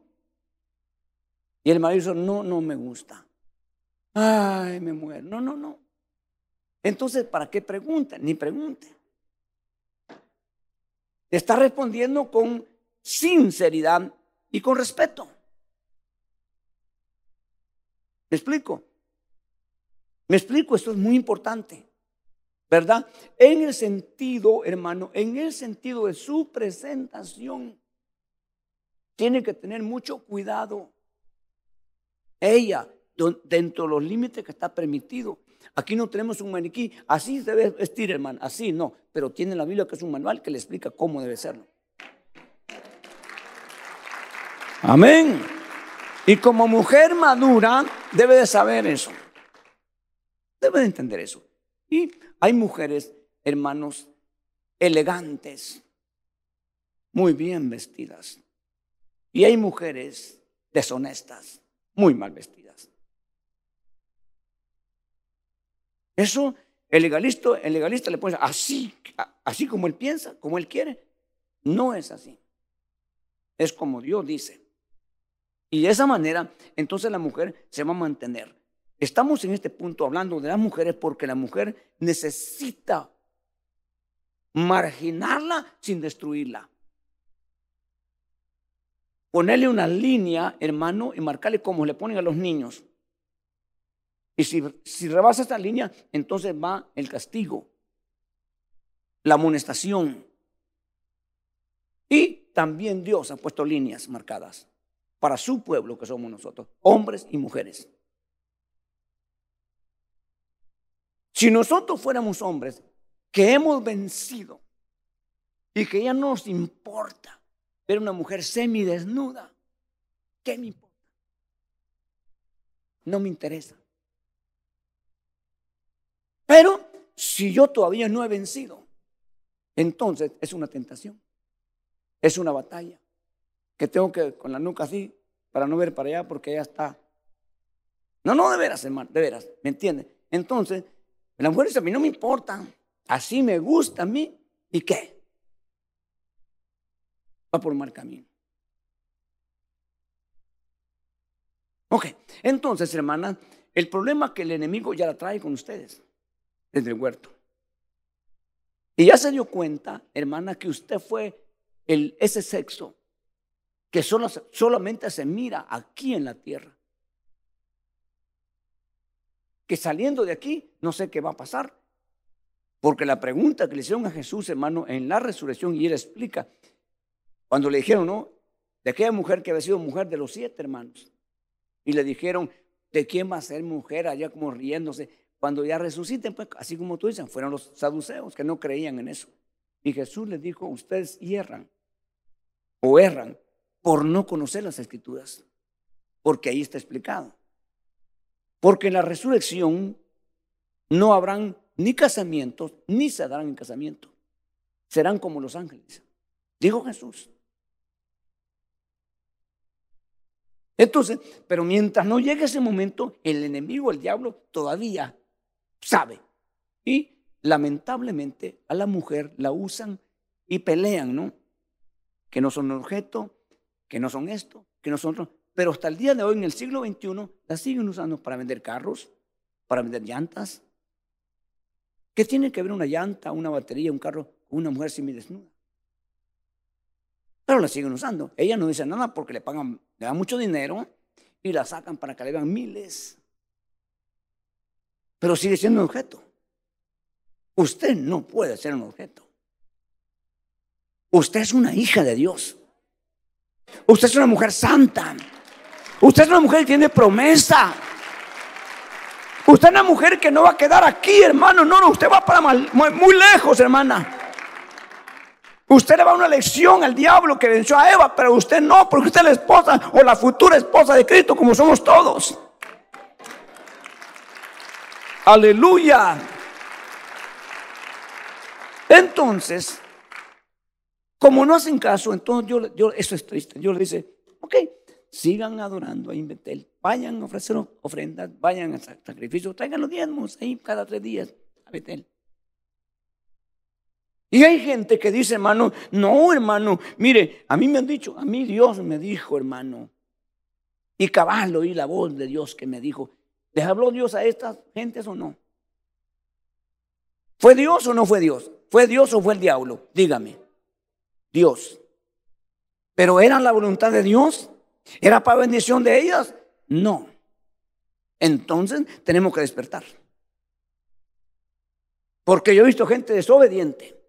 Y el marido dice, no, no me gusta. Ay, me muero. No, no, no. Entonces, ¿para qué pregunta? Ni pregunte. Está respondiendo con sinceridad y con respeto. ¿Me explico? Me explico, esto es muy importante, ¿verdad? En el sentido, hermano, en el sentido de su presentación, tiene que tener mucho cuidado. Ella, dentro de los límites que está permitido. Aquí no tenemos un maniquí, así se debe vestir, hermano, así no, pero tiene la Biblia que es un manual que le explica cómo debe serlo. Amén. Y como mujer madura debe de saber eso. Debe de entender eso. Y hay mujeres, hermanos, elegantes, muy bien vestidas. Y hay mujeres deshonestas, muy mal vestidas. Eso, el legalista, el legalista le pone así, así como él piensa, como él quiere. No es así. Es como Dios dice. Y de esa manera, entonces la mujer se va a mantener. Estamos en este punto hablando de las mujeres porque la mujer necesita marginarla sin destruirla. Ponerle una línea, hermano, y marcarle como le ponen a los niños. Y si, si rebasa esta línea, entonces va el castigo, la amonestación. Y también Dios ha puesto líneas marcadas para su pueblo que somos nosotros, hombres y mujeres. Si nosotros fuéramos hombres que hemos vencido y que ya no nos importa ver una mujer semidesnuda, ¿qué me importa? No me interesa. Pero si yo todavía no he vencido, entonces es una tentación, es una batalla que tengo que con la nuca así para no ver para allá porque ya está. No, no, de veras, hermano, de veras, ¿me entiende? Entonces, la mujer dice, a mí no me importa, así me gusta a mí, ¿y qué? Va por mal camino. Ok, entonces, hermana, el problema es que el enemigo ya la trae con ustedes desde el huerto. Y ya se dio cuenta, hermana, que usted fue el, ese sexo que solo, solamente se mira aquí en la tierra. Que saliendo de aquí, no sé qué va a pasar. Porque la pregunta que le hicieron a Jesús, hermano, en la resurrección, y él explica, cuando le dijeron, ¿no? De aquella mujer que había sido mujer de los siete hermanos. Y le dijeron, ¿de quién va a ser mujer? Allá como riéndose. Cuando ya resuciten, pues así como tú dices, fueron los saduceos que no creían en eso. Y Jesús les dijo, ustedes hierran o erran por no conocer las escrituras, porque ahí está explicado. Porque en la resurrección no habrán ni casamientos, ni se darán en casamiento. Serán como los ángeles, dijo Jesús. Entonces, pero mientras no llegue ese momento, el enemigo, el diablo, todavía sabe. Y lamentablemente a la mujer la usan y pelean, ¿no? Que no son objeto, que no son esto, que no son otro. Pero hasta el día de hoy, en el siglo XXI, las siguen usando para vender carros, para vender llantas. ¿Qué tiene que ver una llanta, una batería, un carro una mujer semidesnuda? Pero la siguen usando. Ella no dice nada porque le pagan, le dan mucho dinero y la sacan para que le vean miles. Pero sigue siendo un objeto. Usted no puede ser un objeto. Usted es una hija de Dios. Usted es una mujer santa. Usted es una mujer que tiene promesa. Usted es una mujer que no va a quedar aquí, hermano. No, no, usted va para muy, muy lejos, hermana. Usted le va a una lección al diablo que venció a Eva, pero usted no, porque usted es la esposa o la futura esposa de Cristo, como somos todos. Aleluya. Entonces, como no hacen caso, entonces yo, yo eso es triste. Yo le dice, ok, sigan adorando ahí en vayan a ofrecer ofrendas, vayan a sacrificios, traigan los diezmos ahí cada tres días a Betel. Y hay gente que dice, hermano, no, hermano, mire, a mí me han dicho, a mí Dios me dijo, hermano, y cabal oí la voz de Dios que me dijo, ¿les habló Dios a estas gentes o no? ¿Fue Dios o no fue Dios? ¿Fue Dios o fue el diablo? Dígame. Dios. ¿Pero era la voluntad de Dios? ¿Era para bendición de ellas? No. Entonces tenemos que despertar. Porque yo he visto gente desobediente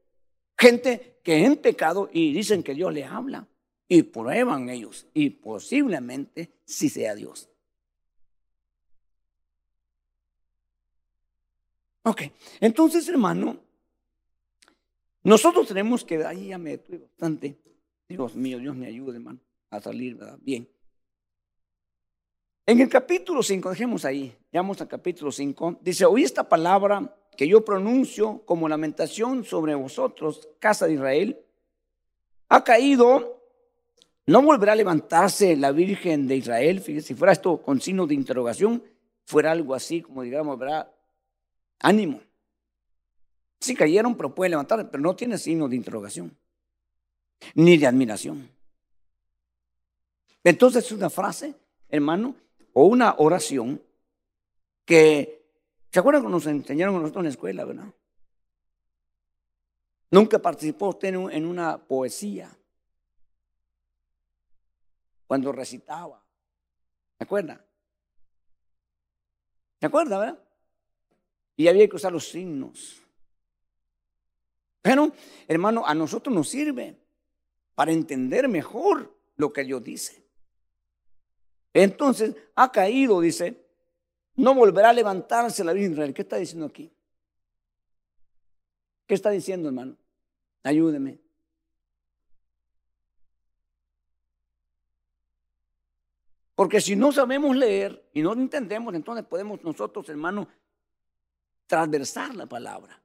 Gente que en pecado y dicen que Dios les habla y prueban ellos y posiblemente si sea Dios. Ok, entonces hermano, nosotros tenemos que, ahí ya me detuve bastante, Dios mío, Dios me ayude hermano a salir ¿verdad? bien. En el capítulo 5, dejemos ahí, vamos al capítulo 5, dice, oí esta palabra que yo pronuncio como lamentación sobre vosotros, casa de Israel, ha caído, no volverá a levantarse la Virgen de Israel, fíjese, si fuera esto con signo de interrogación, fuera algo así como digamos, ¿verdad? Ánimo. Sí cayeron, pero puede levantar, pero no tiene signo de interrogación, ni de admiración. Entonces es una frase, hermano, o una oración que ¿Se acuerdan cuando nos enseñaron nosotros en la escuela, verdad? Nunca participó usted en una poesía. Cuando recitaba. ¿Se acuerda? ¿Se acuerda, verdad? Y había que usar los signos. Pero, hermano, a nosotros nos sirve para entender mejor lo que Dios dice. Entonces, ha caído, dice, no volverá a levantarse la Virgen de Israel. ¿Qué está diciendo aquí? ¿Qué está diciendo, hermano? Ayúdeme. Porque si no sabemos leer y no entendemos, entonces podemos nosotros, hermano, transversar la palabra.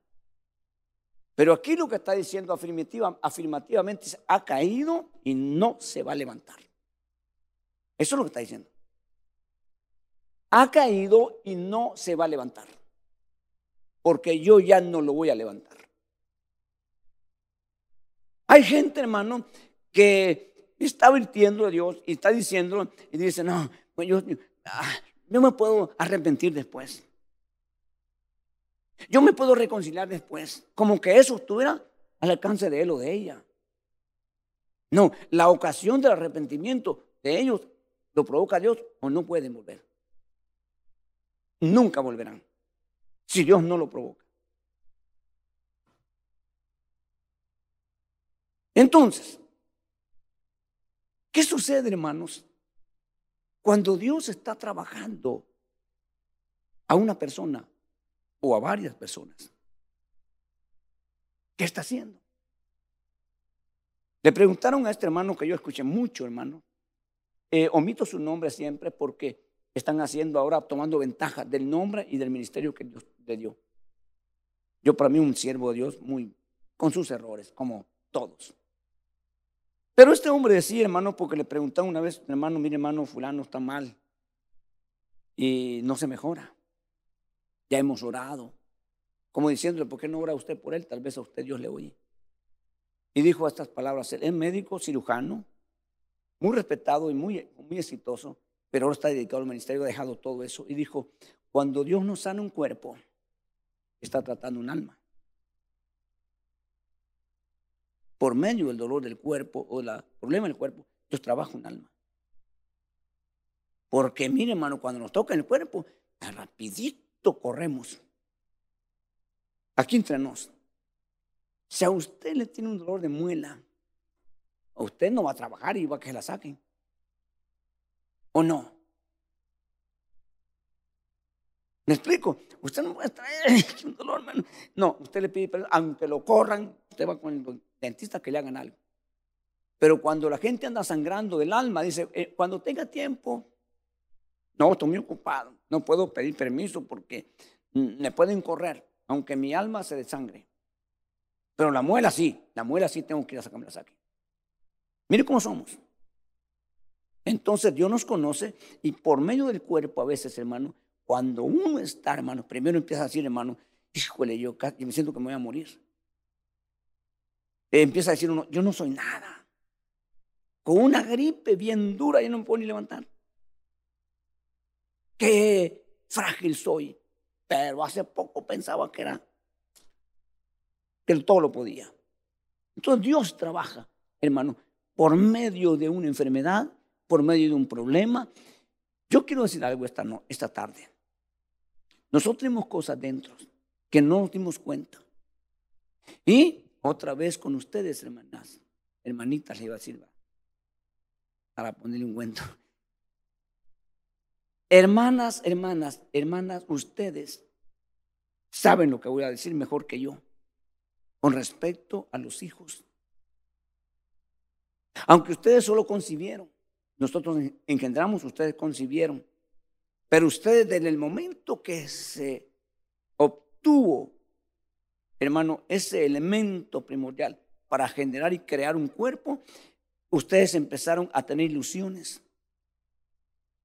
Pero aquí lo que está diciendo afirmativa, afirmativamente es, ha caído y no se va a levantar. Eso es lo que está diciendo ha caído y no se va a levantar. Porque yo ya no lo voy a levantar. Hay gente, hermano, que está virtiendo a Dios y está diciendo y dice, no, pues yo, ah, yo me puedo arrepentir después. Yo me puedo reconciliar después. Como que eso estuviera al alcance de él o de ella. No, la ocasión del arrepentimiento de ellos lo provoca Dios o no pueden volver nunca volverán. Si Dios no lo provoca. Entonces, ¿qué sucede, hermanos? Cuando Dios está trabajando a una persona o a varias personas, ¿qué está haciendo? Le preguntaron a este hermano que yo escuché mucho, hermano. Eh, omito su nombre siempre porque están haciendo ahora, tomando ventaja del nombre y del ministerio que Dios le dio. Yo para mí un siervo de Dios muy con sus errores, como todos. Pero este hombre decía, hermano, porque le preguntaron una vez, hermano, mire, hermano, fulano está mal y no se mejora. Ya hemos orado. Como diciéndole, ¿por qué no ora usted por él? Tal vez a usted Dios le oye. Y dijo estas palabras, él es médico, cirujano, muy respetado y muy, muy exitoso pero ahora está dedicado al ministerio, ha dejado todo eso y dijo, cuando Dios nos sana un cuerpo, está tratando un alma. Por medio del dolor del cuerpo o el problema del cuerpo, Dios trabaja un alma. Porque mire, hermano, cuando nos toca el cuerpo, rapidito corremos. Aquí entre nos. Si a usted le tiene un dolor de muela, usted no va a trabajar y va a que la saquen. ¿O no? ¿Me explico? Usted no puede traer un dolor, hermano. No, usted le pide perdón, aunque lo corran, usted va con el dentista que le hagan algo. Pero cuando la gente anda sangrando del alma, dice, eh, cuando tenga tiempo, no, estoy muy ocupado, no puedo pedir permiso porque mm, me pueden correr, aunque mi alma se desangre. Pero la muela sí, la muela sí tengo que ir a sacarme la saque. Mire cómo somos. Entonces Dios nos conoce y por medio del cuerpo a veces, hermano, cuando uno está, hermano, primero empieza a decir, hermano, híjole, yo, yo me siento que me voy a morir. Empieza a decir uno, yo no soy nada. Con una gripe bien dura, yo no me puedo ni levantar. Qué frágil soy. Pero hace poco pensaba que era, que todo lo podía. Entonces Dios trabaja, hermano, por medio de una enfermedad, por medio de un problema. Yo quiero decir algo esta, no, esta tarde. Nosotros tenemos cosas dentro que no nos dimos cuenta. Y otra vez con ustedes, hermanas, hermanitas, le a para ponerle un cuento. Hermanas, hermanas, hermanas, ustedes saben lo que voy a decir mejor que yo con respecto a los hijos. Aunque ustedes solo concibieron, nosotros engendramos, ustedes concibieron. Pero ustedes desde el momento que se obtuvo, hermano, ese elemento primordial para generar y crear un cuerpo, ustedes empezaron a tener ilusiones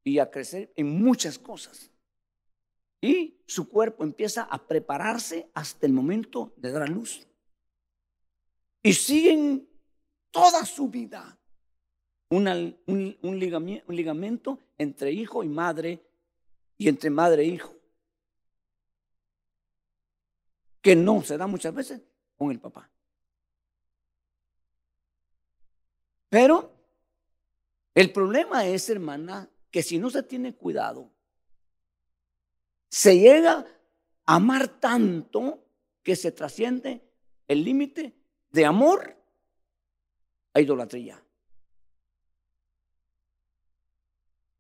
y a crecer en muchas cosas. Y su cuerpo empieza a prepararse hasta el momento de dar a luz. Y siguen toda su vida un, ligamento entre hijo y madre y entre madre e hijo. Que no se da muchas veces con el papá. Pero el problema es, hermana, que si no se tiene cuidado, se llega a amar tanto que se trasciende el límite de amor a idolatría.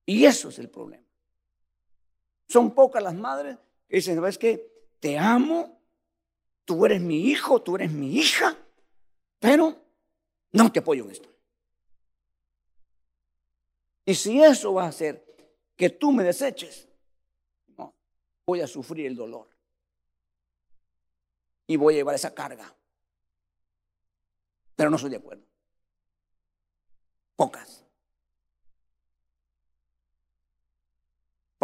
Y eso es el problema. Son pocas las madres que dicen, ¿sabes qué? Te amo, tú eres mi hijo, tú eres mi hija, pero no te apoyo en esto. Y si eso va a hacer que tú me deseches, no, voy a sufrir el dolor. Y voy a llevar esa carga. Pero no estoy de acuerdo. Pocas.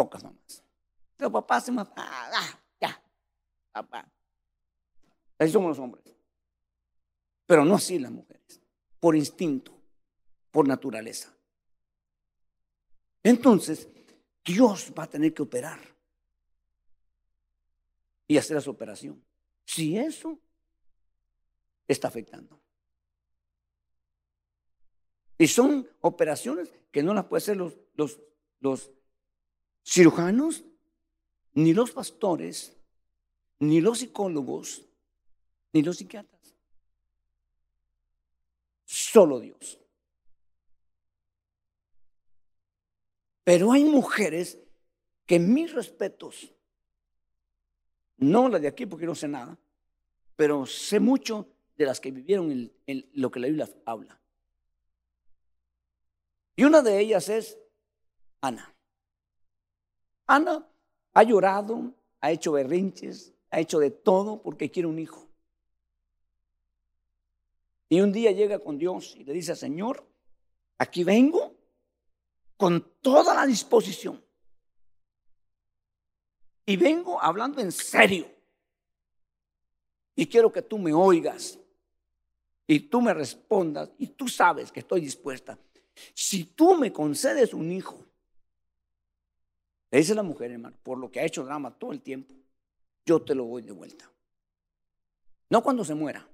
Pocas mamás. Pero papá se mata. Ah, ya. Papá. Así somos los hombres. Pero no así las mujeres. Por instinto, por naturaleza. Entonces, Dios va a tener que operar y hacer esa operación. Si eso está afectando. Y son operaciones que no las pueden hacer los, los, los cirujanos, ni los pastores, ni los psicólogos, ni los psiquiatras. Solo Dios. Pero hay mujeres que mis respetos, no las de aquí porque no sé nada, pero sé mucho de las que vivieron en, lo que la Biblia habla. Y una de ellas es Ana. Ana ha llorado, ha hecho berrinches, ha hecho de todo porque quiere un hijo. Y un día llega con Dios y le dice, Señor, aquí vengo con toda la disposición. Y vengo hablando en serio. Y quiero que tú me oigas. Y tú me respondas. Y tú sabes que estoy dispuesta. Si tú me concedes un hijo, le dice la mujer, hermano, por lo que ha hecho drama todo el tiempo, yo te lo voy de vuelta. No cuando se muera,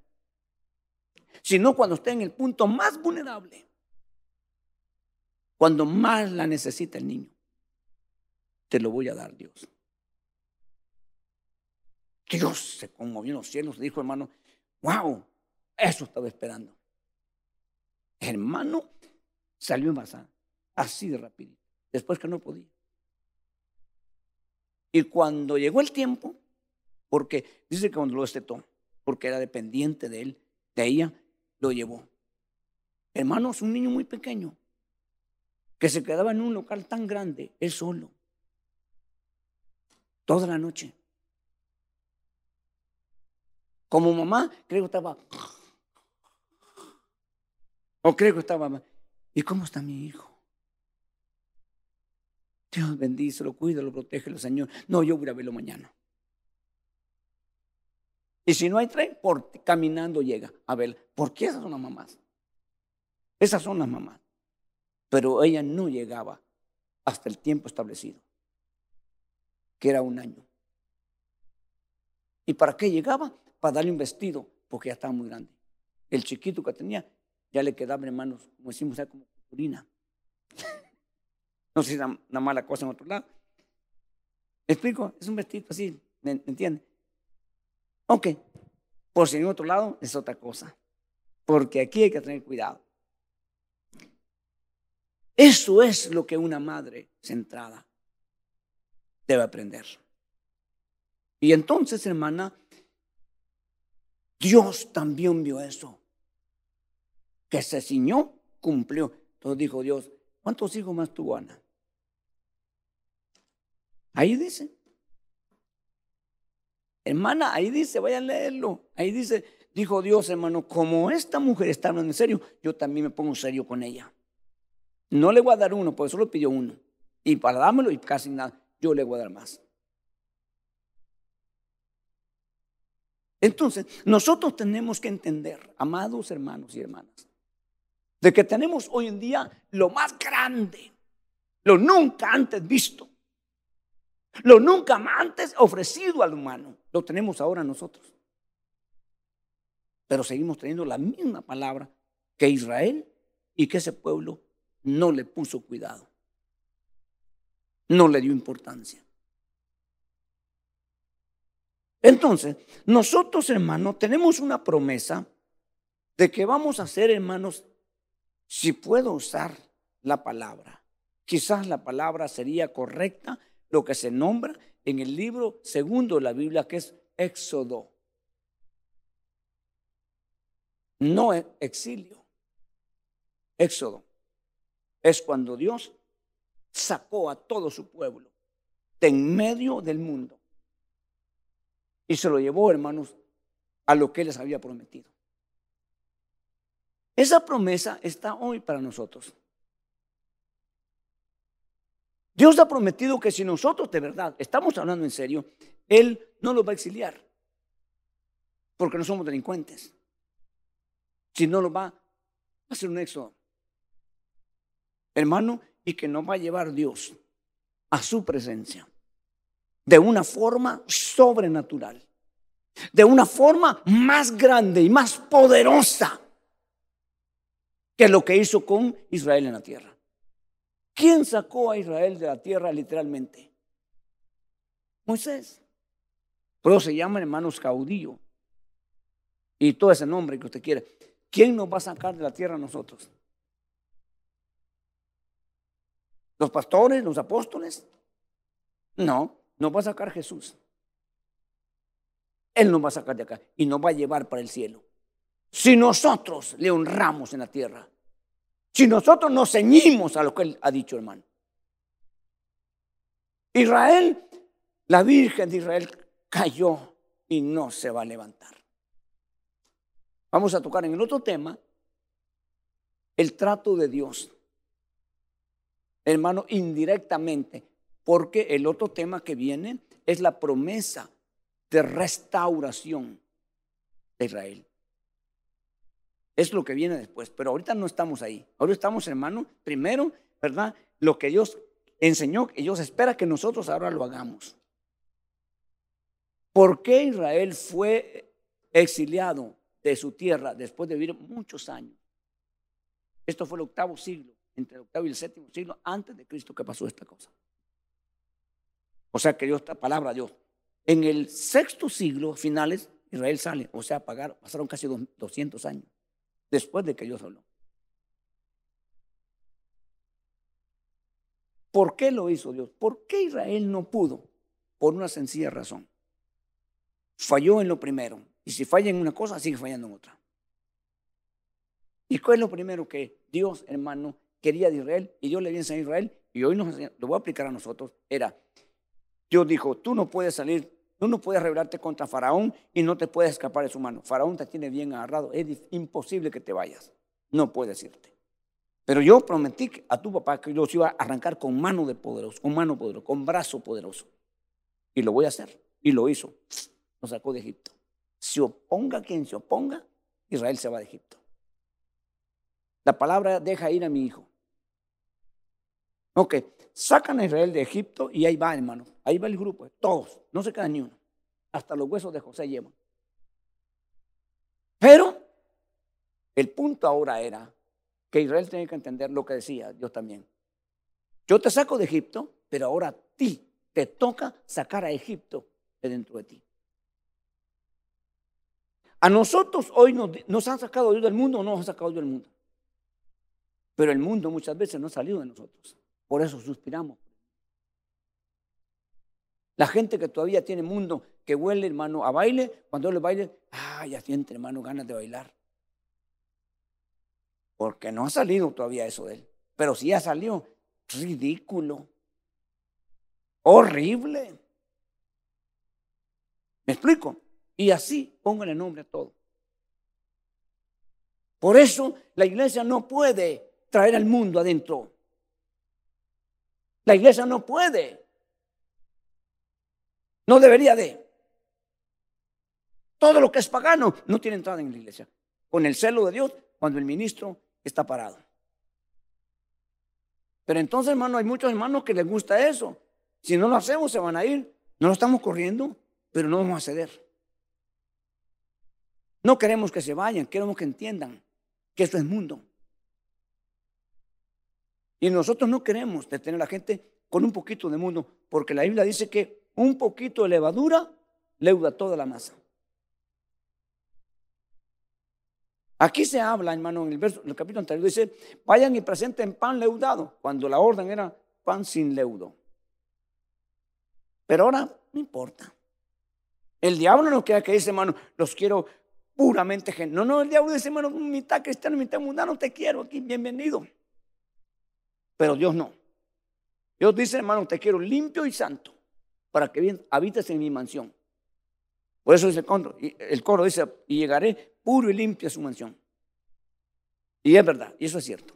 sino cuando esté en el punto más vulnerable cuando más la necesita el niño. Te lo voy a dar, Dios. Dios se conmovió en los cielos, dijo hermano, wow, eso estaba esperando. Hermano salió embarazada, así de rápido, después que no podía. Y cuando llegó el tiempo, porque dice que cuando lo destetó, porque era dependiente de él, de ella, lo llevó. Hermanos, un niño muy pequeño, que se quedaba en un local tan grande, él solo, toda la noche. Como mamá, creo que estaba, o creo que estaba, ¿y cómo está mi hijo? Dios bendice, lo cuida, lo protege, el Señor. No, yo voy a verlo mañana. Y si no hay tren, por, caminando llega a ver. ¿Por qué esas son las mamás? Esas son las mamás. Pero ella no llegaba hasta el tiempo establecido, que era un año. ¿Y para qué llegaba? Para darle un vestido, porque ya estaba muy grande. El chiquito que tenía ya le quedaba en manos, como decimos, como culturina. No sé si es una mala cosa en otro lado. ¿Me explico? Es un vestido así, ¿me entiende? Ok, por si en otro lado es otra cosa. Porque aquí hay que tener cuidado. Eso es lo que una madre centrada debe aprender. Y entonces, hermana, Dios también vio eso. Que se ciñó, cumplió. Entonces dijo Dios, ¿cuántos hijos más tuvo Ana? Ahí dice. Hermana, ahí dice, vaya a leerlo. Ahí dice, dijo Dios, hermano, como esta mujer está hablando en serio, yo también me pongo serio con ella. No le voy a dar uno, porque solo pidió uno. Y para dármelo y casi nada, yo le voy a dar más. Entonces, nosotros tenemos que entender, amados hermanos y hermanas, de que tenemos hoy en día lo más grande, lo nunca antes visto. Lo nunca antes ofrecido al humano, lo tenemos ahora nosotros. Pero seguimos teniendo la misma palabra que Israel y que ese pueblo no le puso cuidado. No le dio importancia. Entonces, nosotros hermanos tenemos una promesa de que vamos a ser hermanos, si puedo usar la palabra, quizás la palabra sería correcta, lo que se nombra en el libro segundo de la Biblia, que es Éxodo. No exilio. Éxodo es cuando Dios sacó a todo su pueblo de en medio del mundo y se lo llevó, hermanos, a lo que les había prometido. Esa promesa está hoy para nosotros. Dios ha prometido que si nosotros de verdad estamos hablando en serio, Él no nos va a exiliar, porque no somos delincuentes, Si no lo va a hacer un éxodo. Hermano, y que nos va a llevar Dios a su presencia de una forma sobrenatural, de una forma más grande y más poderosa que lo que hizo con Israel en la tierra. ¿Quién sacó a Israel de la tierra literalmente? Moisés. Pero se llaman hermanos caudillo. Y todo ese nombre que usted quiere. ¿Quién nos va a sacar de la tierra a nosotros? ¿Los pastores? ¿Los apóstoles? No, nos va a sacar Jesús. Él nos va a sacar de acá y nos va a llevar para el cielo. Si nosotros le honramos en la tierra, si nosotros nos ceñimos a lo que él ha dicho, hermano. Israel, la Virgen de Israel cayó y no se va a levantar. Vamos a tocar en el otro tema el trato de Dios. Hermano, indirectamente, porque el otro tema que viene es la promesa de restauración de Israel. Es lo que viene después, pero ahorita no estamos ahí. Ahora estamos, hermano, primero, ¿verdad? Lo que Dios enseñó, que Dios espera que nosotros ahora lo hagamos. ¿Por qué Israel fue exiliado de su tierra después de vivir muchos años? Esto fue el octavo siglo, entre el octavo y el séptimo siglo, antes de Cristo que pasó esta cosa. O sea que Dios, palabra Dios. En el sexto siglo, finales, Israel sale, o sea, pasaron casi 200 años después de que Dios habló. ¿Por qué lo hizo Dios? ¿Por qué Israel no pudo por una sencilla razón. Falló en lo primero. Y si falla en una cosa, sigue fallando en otra. ¿Y cuál es lo primero que Dios, hermano, quería de Israel? Y Dios le viene a Israel, y hoy nos, lo voy a aplicar a nosotros, era, Dios dijo, tú no puedes salir, tú no puedes rebelarte contra Faraón y no te puedes escapar de su mano. Faraón te tiene bien agarrado, es imposible que te vayas, no puedes irte. Pero yo prometí a tu papá que los iba a arrancar con mano de poderoso, con mano poderosa, con brazo poderoso. Y lo voy a hacer. Y lo hizo. Lo sacó de Egipto. Se oponga quien se oponga, Israel se va de Egipto. La palabra deja ir a mi hijo. Ok, sacan a Israel de Egipto y ahí va, hermano. Ahí va el grupo, todos, no se queda ni uno. Hasta los huesos de José llevan. Pero el punto ahora era que Israel tenía que entender lo que decía Dios también. Yo te saco de Egipto, pero ahora a ti te toca sacar a Egipto de dentro de ti. A nosotros hoy nos, han sacado Dios del mundo o no nos han sacado Dios del mundo. Pero el mundo muchas veces no ha salido de nosotros. Por eso suspiramos. La gente que todavía tiene mundo, que huele, hermano, a baile, cuando le baile, ah, ya siente, hermano, ganas de bailar. Porque no ha salido todavía eso de él. Pero si ya salió, ridículo. Horrible. ¿Me explico? Y así pónganle nombre a todo. Por eso la iglesia no puede traer al mundo adentro. La iglesia no puede. No debería de. Todo lo que es pagano no tiene entrada en la iglesia. Con el celo de Dios, cuando el ministro está parado. Pero entonces, hermano, hay muchos hermanos que les gusta eso. Si no lo hacemos, se van a ir. No lo estamos corriendo, pero no vamos a ceder. No queremos que se vayan, queremos que entiendan que esto es mundo. Y nosotros no queremos detener a la gente con un poquito de mundo, porque la Biblia dice que un poquito de levadura leuda toda la masa. Aquí se habla, hermano, en el, verso, el capítulo anterior, dice, vayan y presenten pan leudado, cuando la orden era pan sin leudo. Pero ahora no importa. El diablo no queda que dice, hermano, los quiero puramente. No, no, el diablo dice, hermano, mitad cristiano, mitad mundano, te quiero aquí, bienvenido. Pero Dios no. Dios dice, hermano, te quiero limpio y santo para que habites en mi mansión. Por eso dice el coro, el coro dice, y llegaré puro y limpio a su mansión. Y es verdad, y eso es cierto.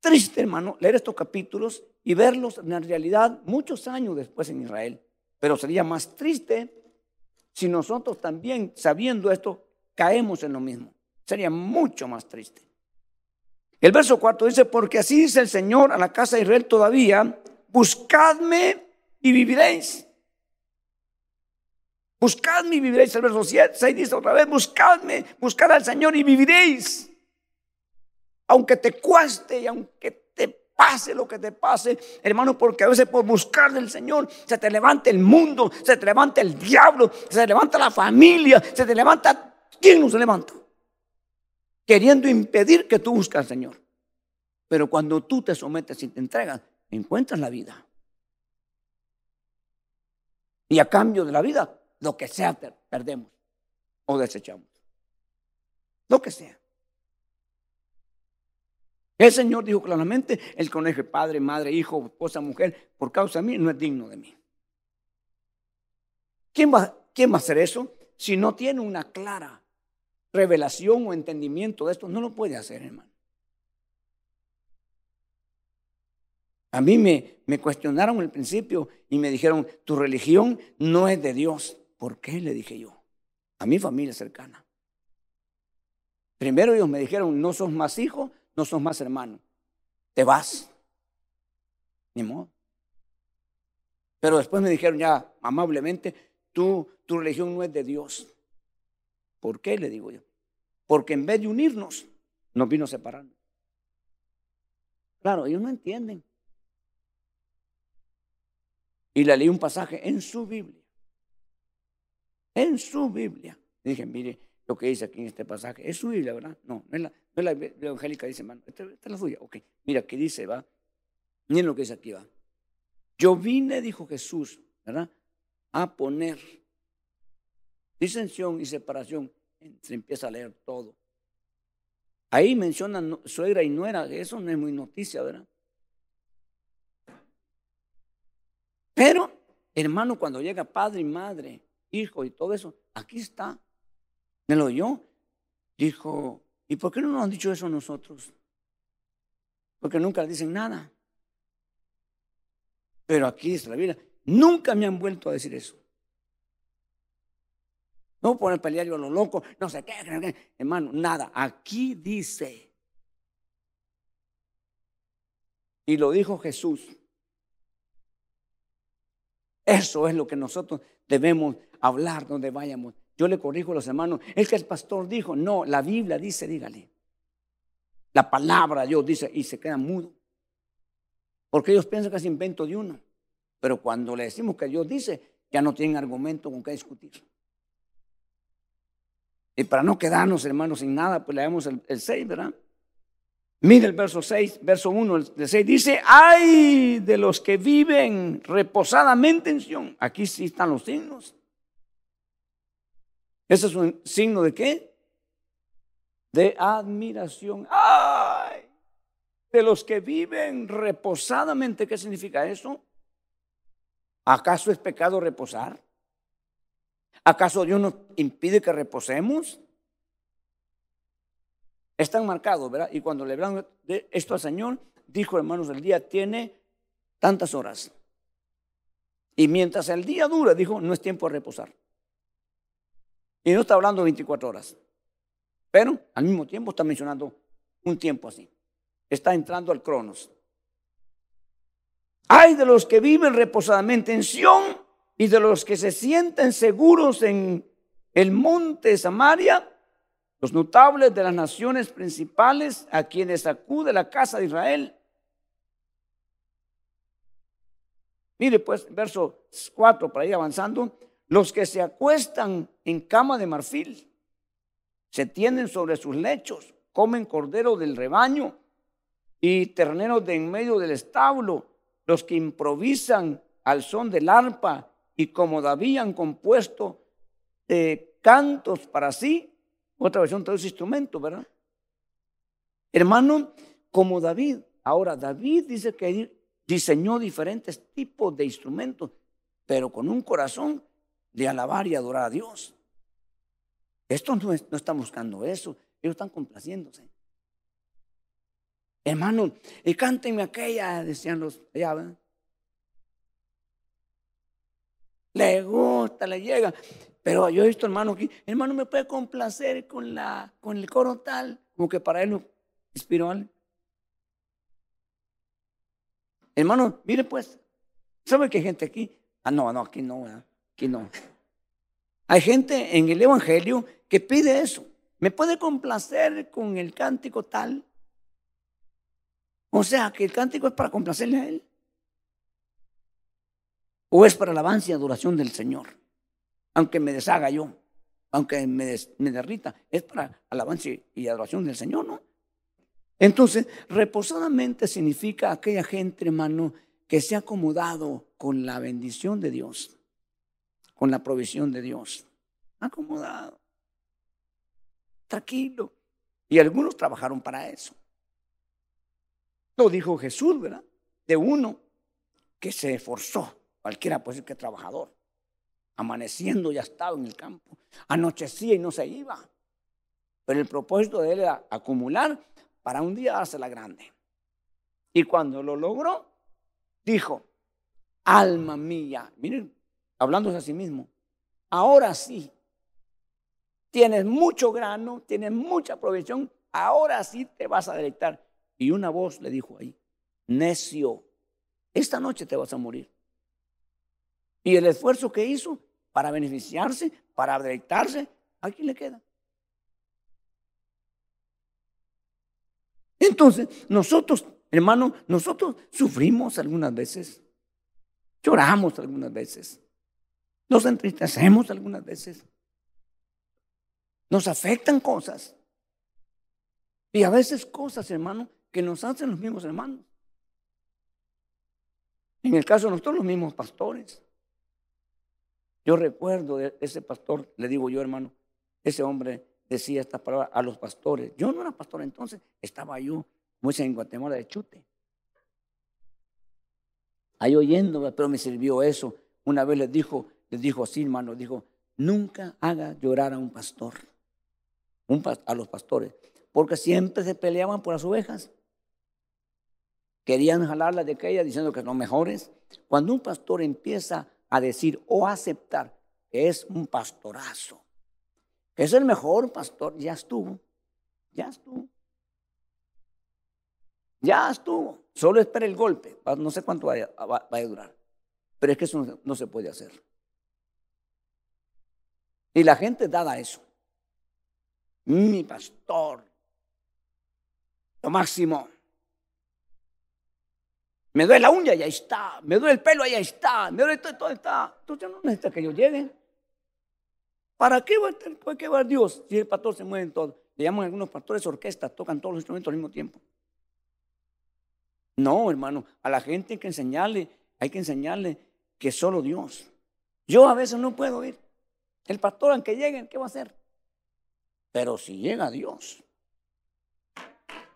Triste, hermano, leer estos capítulos y verlos en la realidad muchos años después en Israel. Pero sería más triste si nosotros también, sabiendo esto, caemos en lo mismo. Sería mucho más triste. El verso 4 dice, porque así dice el Señor a la casa de Israel todavía, buscadme y viviréis. Buscadme y viviréis. El verso 6 dice otra vez, buscadme, buscad al Señor y viviréis. Aunque te cueste y aunque te pase lo que te pase, hermano, porque a veces por buscar del Señor se te levanta el mundo, se te levanta el diablo, se te levanta la familia, se te levanta, ¿quién no se levanta? Queriendo impedir que tú busques al Señor. Pero cuando tú te sometes y te entregas, encuentras la vida. Y a cambio de la vida, lo que sea perdemos o desechamos. Lo que sea. El Señor dijo claramente, el conejo padre, madre, hijo, esposa, mujer, por causa de mí, no es digno de mí. ¿Quién va, ¿Quién va a hacer eso? Si no tiene una clara revelación o entendimiento de esto, no lo puede hacer, hermano. A mí me, me cuestionaron al principio y me dijeron, tu religión no es de Dios. ¿Por qué? Le dije yo. A mi familia cercana. Primero ellos me dijeron, no sos más hijo, no sos más hermano. Te vas. Ni modo. Pero después me dijeron ya amablemente, tú, tu religión no es de Dios. ¿Por qué? Le digo yo. Porque en vez de unirnos, nos vino separando. Claro, ellos no entienden. Y le leí un pasaje en su Biblia en su Biblia. dije, mire lo que dice aquí en este pasaje. Es su Biblia, ¿verdad? No, no es la, no la evangélica, dice, hermano. Esta, es la suya. Ok, mira, ¿qué dice, va? Miren lo que dice aquí, va. Yo vine, dijo Jesús, ¿verdad? A poner disensión y separación. Se empieza a leer todo. Ahí mencionan suegra y nuera, eso no es muy noticia, ¿verdad? Pero, hermano, cuando llega padre y madre, hijo y todo eso, aquí está. Me lo oyó. Dijo, ¿y por qué no nos han dicho eso nosotros? Porque nunca dicen nada. Pero aquí dice la Biblia, nunca me han vuelto a decir eso. No poner pelear yo a lo loco, no sé qué, hermano, nada. Aquí dice. Y lo dijo Jesús. Eso es lo que nosotros debemos hablar donde vayamos. Yo le corrijo a los hermanos, es que el pastor dijo, no, la Biblia dice, dígale. La palabra de Dios dice y se queda mudo. Porque ellos piensan que es invento de uno. Pero cuando le decimos que Dios dice, ya no tienen argumento con qué discutir. Y para no quedarnos, hermanos, sin nada, pues leemos el, el 6, ¿verdad? Mire el verso 6, verso 1 el 6, dice, ay de los que viven reposadamente en Sion. Aquí sí están los signos. ¿Ese es un signo de qué? De admiración. Ay de los que viven reposadamente. ¿Qué significa eso? ¿Acaso es pecado reposar? ¿Acaso Dios nos impide que reposemos? Están marcados, ¿verdad? Y cuando le hablan de esto al Señor, dijo, hermanos, el día tiene tantas horas. Y mientras el día dura, dijo, no es tiempo de reposar. Y no está hablando 24 horas. Pero al mismo tiempo está mencionando un tiempo así. Está entrando al cronos. Hay de los que viven reposadamente en Sión y de los que se sienten seguros en el monte Samaria, los notables de las naciones principales a quienes acude la casa de Israel. Mire pues, verso 4, para ir avanzando, los que se acuestan en cama de marfil, se tienden sobre sus lechos, comen cordero del rebaño y terneros de en medio del establo, los que improvisan al son del arpa y como David han compuesto eh, cantos para sí, otra versión todo ese instrumento, ¿verdad? Hermano, como David, ahora David dice que diseñó diferentes tipos de instrumentos, pero con un corazón de alabar y adorar a Dios. Esto no, no está buscando eso, ellos están complaciéndose. Hermano, y cántenme aquella, decían los allá, ¿verdad? Le gusta, le llega. Pero yo he visto hermano aquí, hermano me puede complacer con, la, con el coro tal, como que para él lo espiritual. Hermano, mire pues, ¿sabe que hay gente aquí? Ah, no, no, aquí no, aquí no. Hay gente en el Evangelio que pide eso. ¿Me puede complacer con el cántico tal? O sea, que el cántico es para complacerle a él. ¿O es para alabanza y adoración del Señor? Aunque me deshaga yo, aunque me, derrita, es para alabanza y adoración del Señor, ¿no? Entonces, reposadamente significa aquella gente, hermano, que se ha acomodado con la bendición de Dios, con la provisión de Dios. Acomodado. Tranquilo. Y algunos trabajaron para eso. Lo dijo Jesús, ¿verdad? De uno que se esforzó Cualquiera puede decir que trabajador. Amaneciendo ya estaba en el campo. Anochecía y no se iba. Pero el propósito de él era acumular para un día la grande. Y cuando lo logró, dijo, alma mía, miren, hablándose a sí mismo, ahora sí, tienes mucho grano, tienes mucha provisión, ahora sí te vas a deleitar. Y una voz le dijo ahí, necio, esta noche te vas a morir. Y el esfuerzo que hizo para beneficiarse, para deleitarse, ¿a quién le queda? Entonces, nosotros, hermano, nosotros sufrimos algunas veces, lloramos algunas veces, nos entristecemos algunas veces, nos afectan cosas. Y a veces cosas, hermano, que nos hacen los mismos hermanos. En el caso de nosotros, los mismos pastores. Yo recuerdo de ese pastor, le digo yo, hermano, ese hombre decía estas palabras a los pastores. Yo no era pastor entonces, estaba yo, como en Guatemala, de chute. Ahí oyendo, pero me sirvió eso. Una vez les dijo, les dijo así, hermano, dijo, nunca haga llorar a un pastor, a los pastores, porque siempre se peleaban por las ovejas. Querían jalarlas de aquellas diciendo que son mejores. Cuando un pastor empieza a decir o aceptar que es un pastorazo, que es el mejor pastor, ya estuvo, ya estuvo. Ya estuvo. Solo espera el golpe. No sé cuánto vaya, va, a durar. Pero es que eso no, se puede hacer. Y la gente dada eso. Mi pastor. Lo máximo. Me duele la uña y está. Me duele el pelo y está. Me duele todo, todo está. Entonces no necesita que yo llegue. ¿Para qué va a, tener, qué va Dios si el pastor se mueve en todo? Le llaman algunos pastores orquesta, tocan todos los instrumentos al mismo tiempo. No, hermano, a la gente hay que enseñarle, hay que enseñarle que solo Dios. Yo a veces no puedo ir. El pastor, aunque llegue, ¿qué va a hacer? Pero si llega Dios.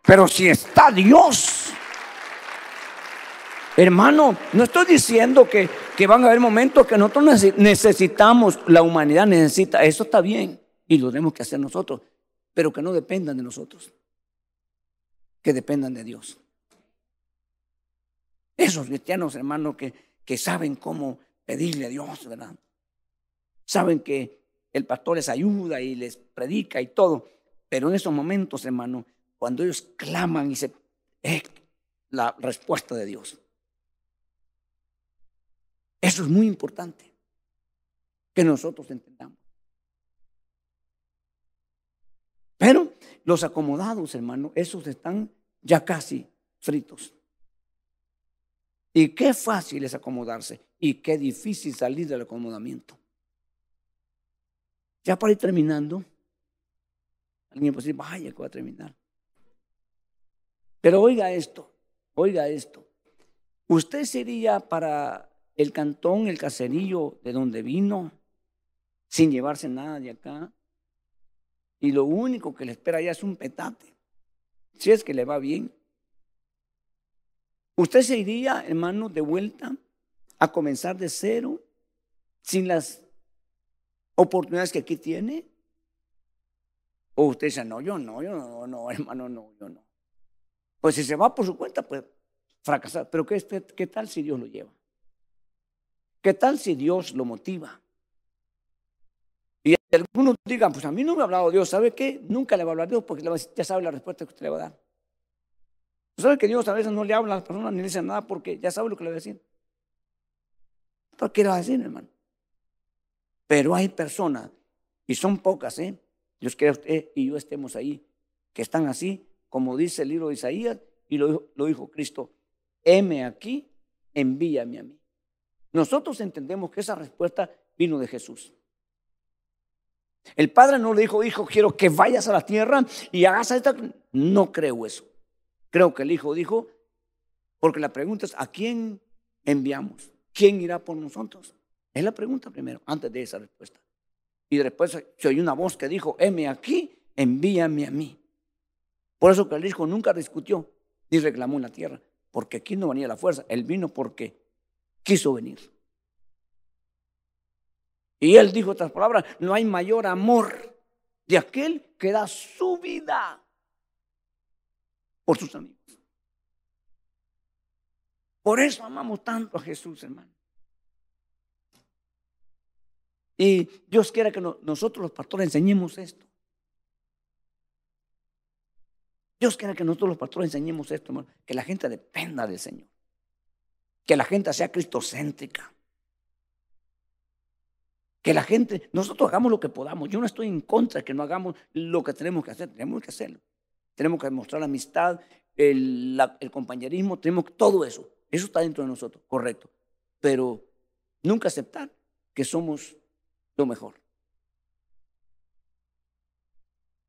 Pero si está Dios. Hermano, no estoy diciendo que, que van a haber momentos que nosotros necesitamos, la humanidad necesita, eso está bien y lo tenemos que hacer nosotros, pero que no dependan de nosotros, que dependan de Dios. Esos cristianos, hermanos, que, que saben cómo pedirle a Dios, ¿verdad? Saben que el pastor les ayuda y les predica y todo. Pero en esos momentos, hermano, cuando ellos claman y se... Es la respuesta de Dios. Eso es muy importante. Que nosotros entendamos. Pero los acomodados, hermano, esos están ya casi fritos. Y qué fácil es acomodarse y qué difícil salir del acomodamiento. Ya para ir terminando, alguien puede decir, vaya que va a terminar. Pero oiga esto, oiga esto. ¿Usted sería para el cantón, el caserío de donde vino, sin llevarse nada de acá? Y lo único que le espera ya es un petate, si es que le va bien. ¿Usted se iría, hermano, de vuelta a comenzar de cero sin las oportunidades que aquí tiene? O usted dice, no, yo no, yo no, no, hermano, no, yo no. Pues si se va por su cuenta, pues fracasar. Pero ¿qué, qué tal si Dios lo lleva? ¿Qué tal si Dios lo motiva? Y algunos digan, pues a mí no me ha hablado Dios, ¿sabe qué? Nunca le va a hablar Dios porque ya sabe la respuesta que usted le va a dar. ¿Sabe que Dios a veces no le habla a las personas ni le dice nada porque ya sabe lo que le va a decir? ¿Por qué le va a decir, hermano? Pero hay personas, y son pocas, ¿eh? Dios quiera usted y yo estemos ahí, que están así, como dice el libro de Isaías, y lo, dijo Cristo, heme aquí, envíame a mí. Nosotros entendemos que esa respuesta vino de Jesús. El Padre no le dijo, hijo, quiero que vayas a la tierra y hagas esta. No creo eso. Creo que el Hijo dijo, porque la pregunta es, ¿a quién enviamos? ¿Quién irá por nosotros? Es la pregunta primero, antes de esa respuesta. Y después se oyó una voz que dijo, heme aquí, envíame a mí. Por eso que el Hijo nunca discutió ni reclamó en la tierra, porque aquí no venía la fuerza, Él vino porque quiso venir. Y Él dijo otras palabras, no hay mayor amor de aquel que da su vida por sus amigos. Por eso amamos tanto a Jesús, hermano. Y Dios quiere que nosotros los pastores enseñemos esto. Dios quiere que nosotros los pastores enseñemos esto, hermano. Que la gente dependa del Señor. Que la gente sea cristocéntrica. Que la gente, nosotros hagamos lo que podamos. Yo no estoy en contra de que no hagamos lo que tenemos que hacer. Tenemos que hacerlo. Tenemos que demostrar la amistad, el, compañerismo, tenemos todo eso. Eso está dentro de nosotros, correcto. Pero nunca aceptar que somos lo mejor.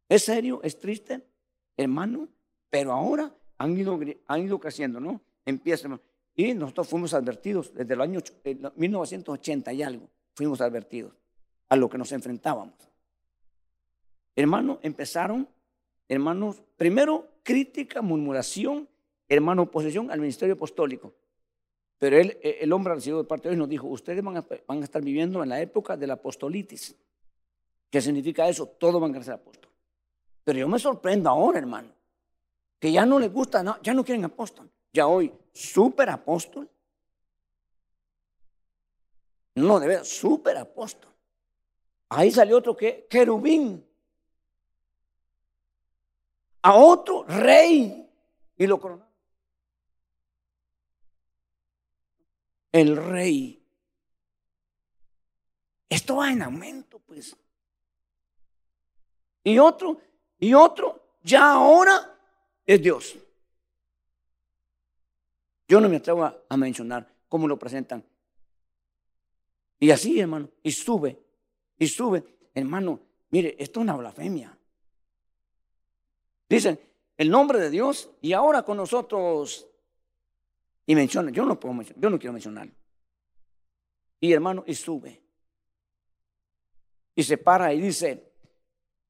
Es serio, es triste, hermano, pero ahora han ido, han ido creciendo, ¿no? Empiezan. Y nosotros fuimos advertidos desde el año 1980 y algo, fuimos advertidos a lo que nos enfrentábamos. Hermano, empezaron, hermanos, primero crítica, murmuración, hermano, oposición al ministerio apostólico. Pero él, e, el hombre recibido de parte de Dios nos dijo, ustedes van a, van a, estar viviendo en la época de la apostolitis. ¿Qué significa eso? Todos van a ser apóstoles. Pero yo me sorprendo ahora, hermano, que ya no les gusta, ya no quieren apóstol. Ya hoy, super apóstol. No, de verdad, super apóstol. Ahí salió otro que, querubín. A otro rey. Y lo coronaron. El rey. Esto va en aumento, pues. Y otro, y otro, ya ahora es Dios. Yo no me atrevo a, mencionar cómo lo presentan. Y así, hermano, y sube, y sube. Hermano, mire, esto es una blasfemia. Dicen, el nombre de Dios y ahora con nosotros. Y menciona, yo no puedo mencionar, yo no quiero mencionarlo. Y hermano, y sube. Y se para y dice,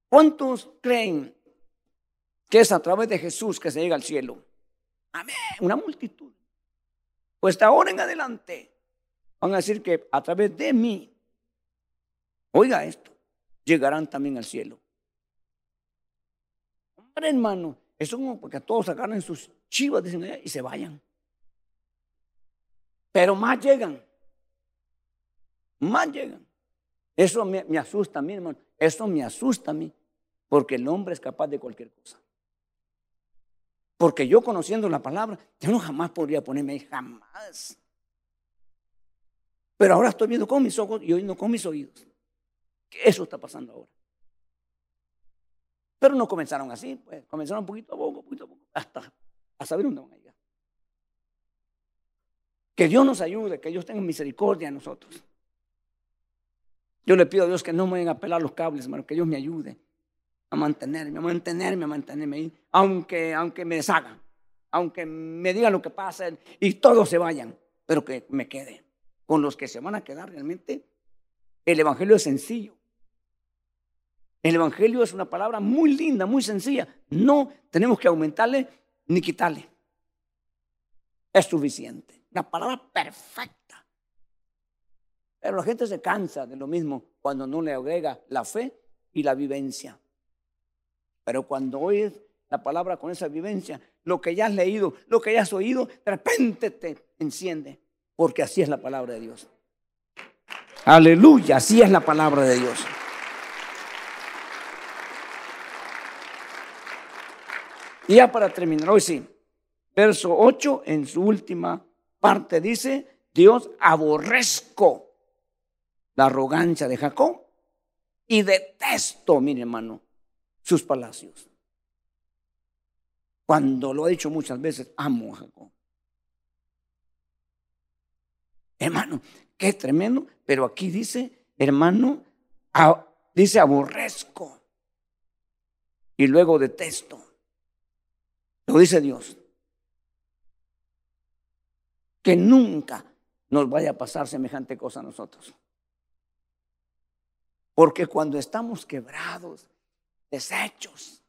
¿cuántos creen que es a través de Jesús que se llega al cielo? Amén, una multitud. Pues de ahora en adelante van a decir que a través de mí, oiga esto, llegarán también al cielo. Hombre, hermano, eso como porque todos agarren sus chivas y se vayan. Pero más llegan. Más llegan. Eso me, me, asusta a mí, hermano. Eso me asusta a mí. Porque el hombre es capaz de cualquier cosa. Porque yo conociendo la palabra, yo no jamás podría ponerme ahí, jamás. Pero ahora estoy viendo con mis ojos y oyendo con mis oídos. Eso está pasando ahora. Pero no comenzaron así, pues comenzaron poquito a poco, poquito a poco, hasta a saber dónde van a llegar. Que Dios nos ayude, que Dios tenga misericordia de nosotros. Yo le pido a Dios que no me vayan a pelar los cables, hermano, que Dios me ayude a mantenerme, a mantenerme, a mantenerme ahí, aunque, aunque me deshagan, aunque me digan lo que pasa y todos se vayan, pero que me quede. Con los que se van a quedar realmente, el Evangelio es sencillo. El Evangelio es una palabra muy linda, muy sencilla. No tenemos que aumentarle ni quitarle. Es suficiente. Una palabra perfecta. Pero la gente se cansa de lo mismo cuando no le agrega la fe y la vivencia. Pero cuando oyes la palabra con esa vivencia, lo que ya has leído, lo que ya has oído, de repente te enciende, porque así es la palabra de Dios. Aleluya, así es la palabra de Dios. Y ya para terminar, hoy sí, verso 8 en su última parte dice, Dios aborrezco la arrogancia de Jacob y detesto, mi hermano, sus palacios. Cuando lo ha dicho muchas veces, amo a Jacob. Hermano, qué tremendo, pero aquí dice, hermano, dice aborrezco y luego detesto. Lo dice Dios. Que nunca nos vaya a pasar semejante cosa a nosotros. Porque cuando estamos quebrados, deshechos,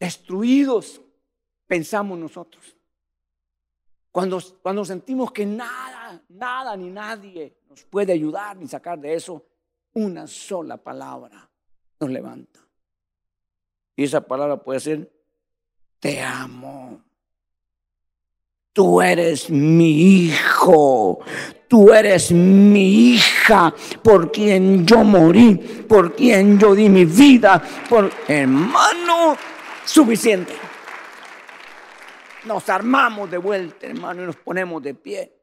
destruidos, pensamos nosotros. Cuando, cuando sentimos que nada, nada ni nadie nos puede ayudar ni sacar de eso, una sola palabra nos levanta. Y esa palabra puede ser, te amo. Tú eres mi hijo, tú eres mi hija, por quien yo morí, por quien yo di mi vida, por hermano, suficiente. Nos armamos de vuelta, hermano, y nos ponemos de pie.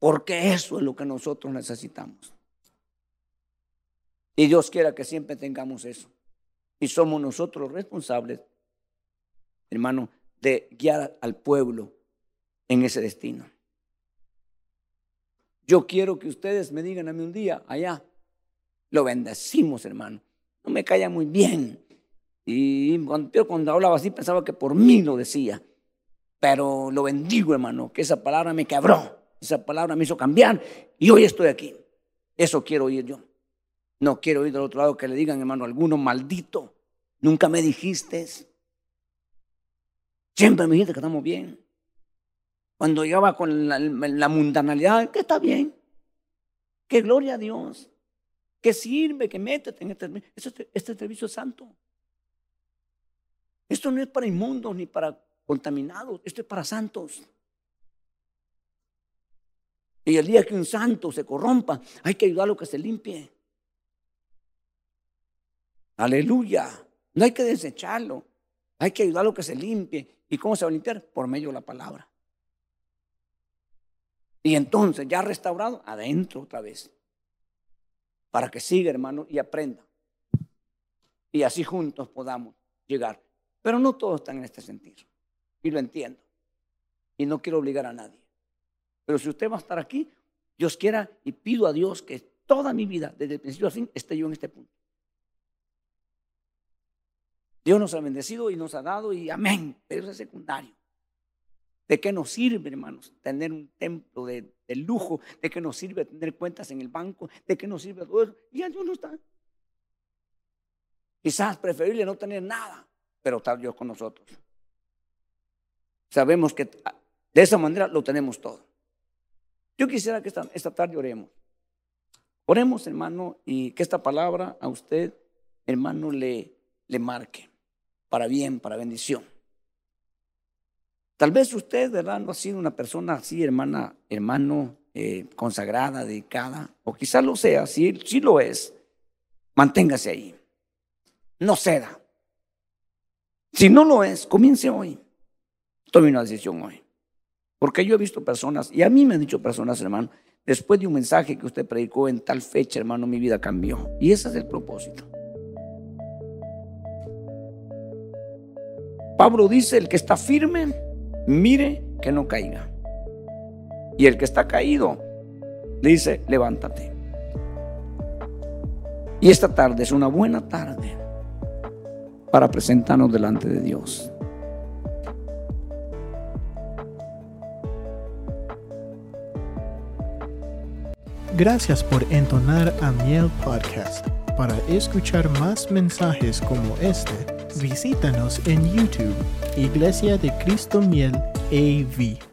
Porque eso es lo que nosotros necesitamos. Y Dios quiera que siempre tengamos eso. Y somos nosotros responsables, hermano, de guiar al pueblo en ese destino. Yo quiero que ustedes me digan a mí un día, allá, lo bendecimos, hermano. No me caía muy bien. Y cuando, cuando hablaba así pensaba que por mí lo decía. Pero lo bendigo, hermano, que esa palabra me quebró. Esa palabra me hizo cambiar y hoy estoy aquí. Eso quiero oír yo. No quiero oír del otro lado que le digan, hermano, alguno maldito. Nunca me dijiste. Siempre me dijiste que estamos bien. Cuando llegaba con la, mundanalidad, que está bien. Que gloria a Dios. Que sirve, que métete en este, este, este servicio santo. Esto no es para inmundos ni para contaminados, esto es para santos. Y el día que un santo se corrompa, hay que ayudarlo a que se limpie. Aleluya. No hay que desecharlo. Hay que ayudarlo a que se limpie. ¿Y cómo se va a limpiar? Por medio de la palabra. Y entonces, ya restaurado, adentro otra vez. Para que siga, hermano, y aprenda. Y así juntos podamos llegar. Pero no todos están en este sentido. Y lo entiendo. Y no quiero obligar a nadie. Pero si usted va a estar aquí, Dios quiera y pido a Dios que toda mi vida, desde el principio al fin, esté yo en este punto. Dios nos ha bendecido y nos ha dado y amén, pero eso es secundario. ¿De qué nos sirve, hermanos, tener un templo de, lujo? ¿De qué nos sirve tener cuentas en el banco? ¿De qué nos sirve todo eso? Y Dios no está. Quizás preferible no tener nada, pero está Dios con nosotros. Sabemos que de esa manera lo tenemos todo. Yo quisiera que esta, tarde oremos. Oremos, hermano, y que esta palabra a usted, hermano, le marque para bien, para bendición. Tal vez usted, ¿verdad? No ha sido una persona así, hermana, hermano, eh, consagrada, dedicada, o quizás lo sea, si, si lo es, manténgase ahí. No ceda. Si no lo es, comience hoy. Tome una decisión hoy. Porque yo he visto personas, y a mí me han dicho personas, hermano, después de un mensaje que usted predicó en tal fecha, hermano, mi vida cambió. Y ese es el propósito. Pablo dice, el que está firme, mire que no caiga. Y el que está caído, dice, levántate. Y esta tarde es una buena tarde para presentarnos delante de Dios. Gracias por entonar a Miel Podcast. Para escuchar más mensajes como este, visítanos en YouTube, Iglesia de Cristo Miel AV.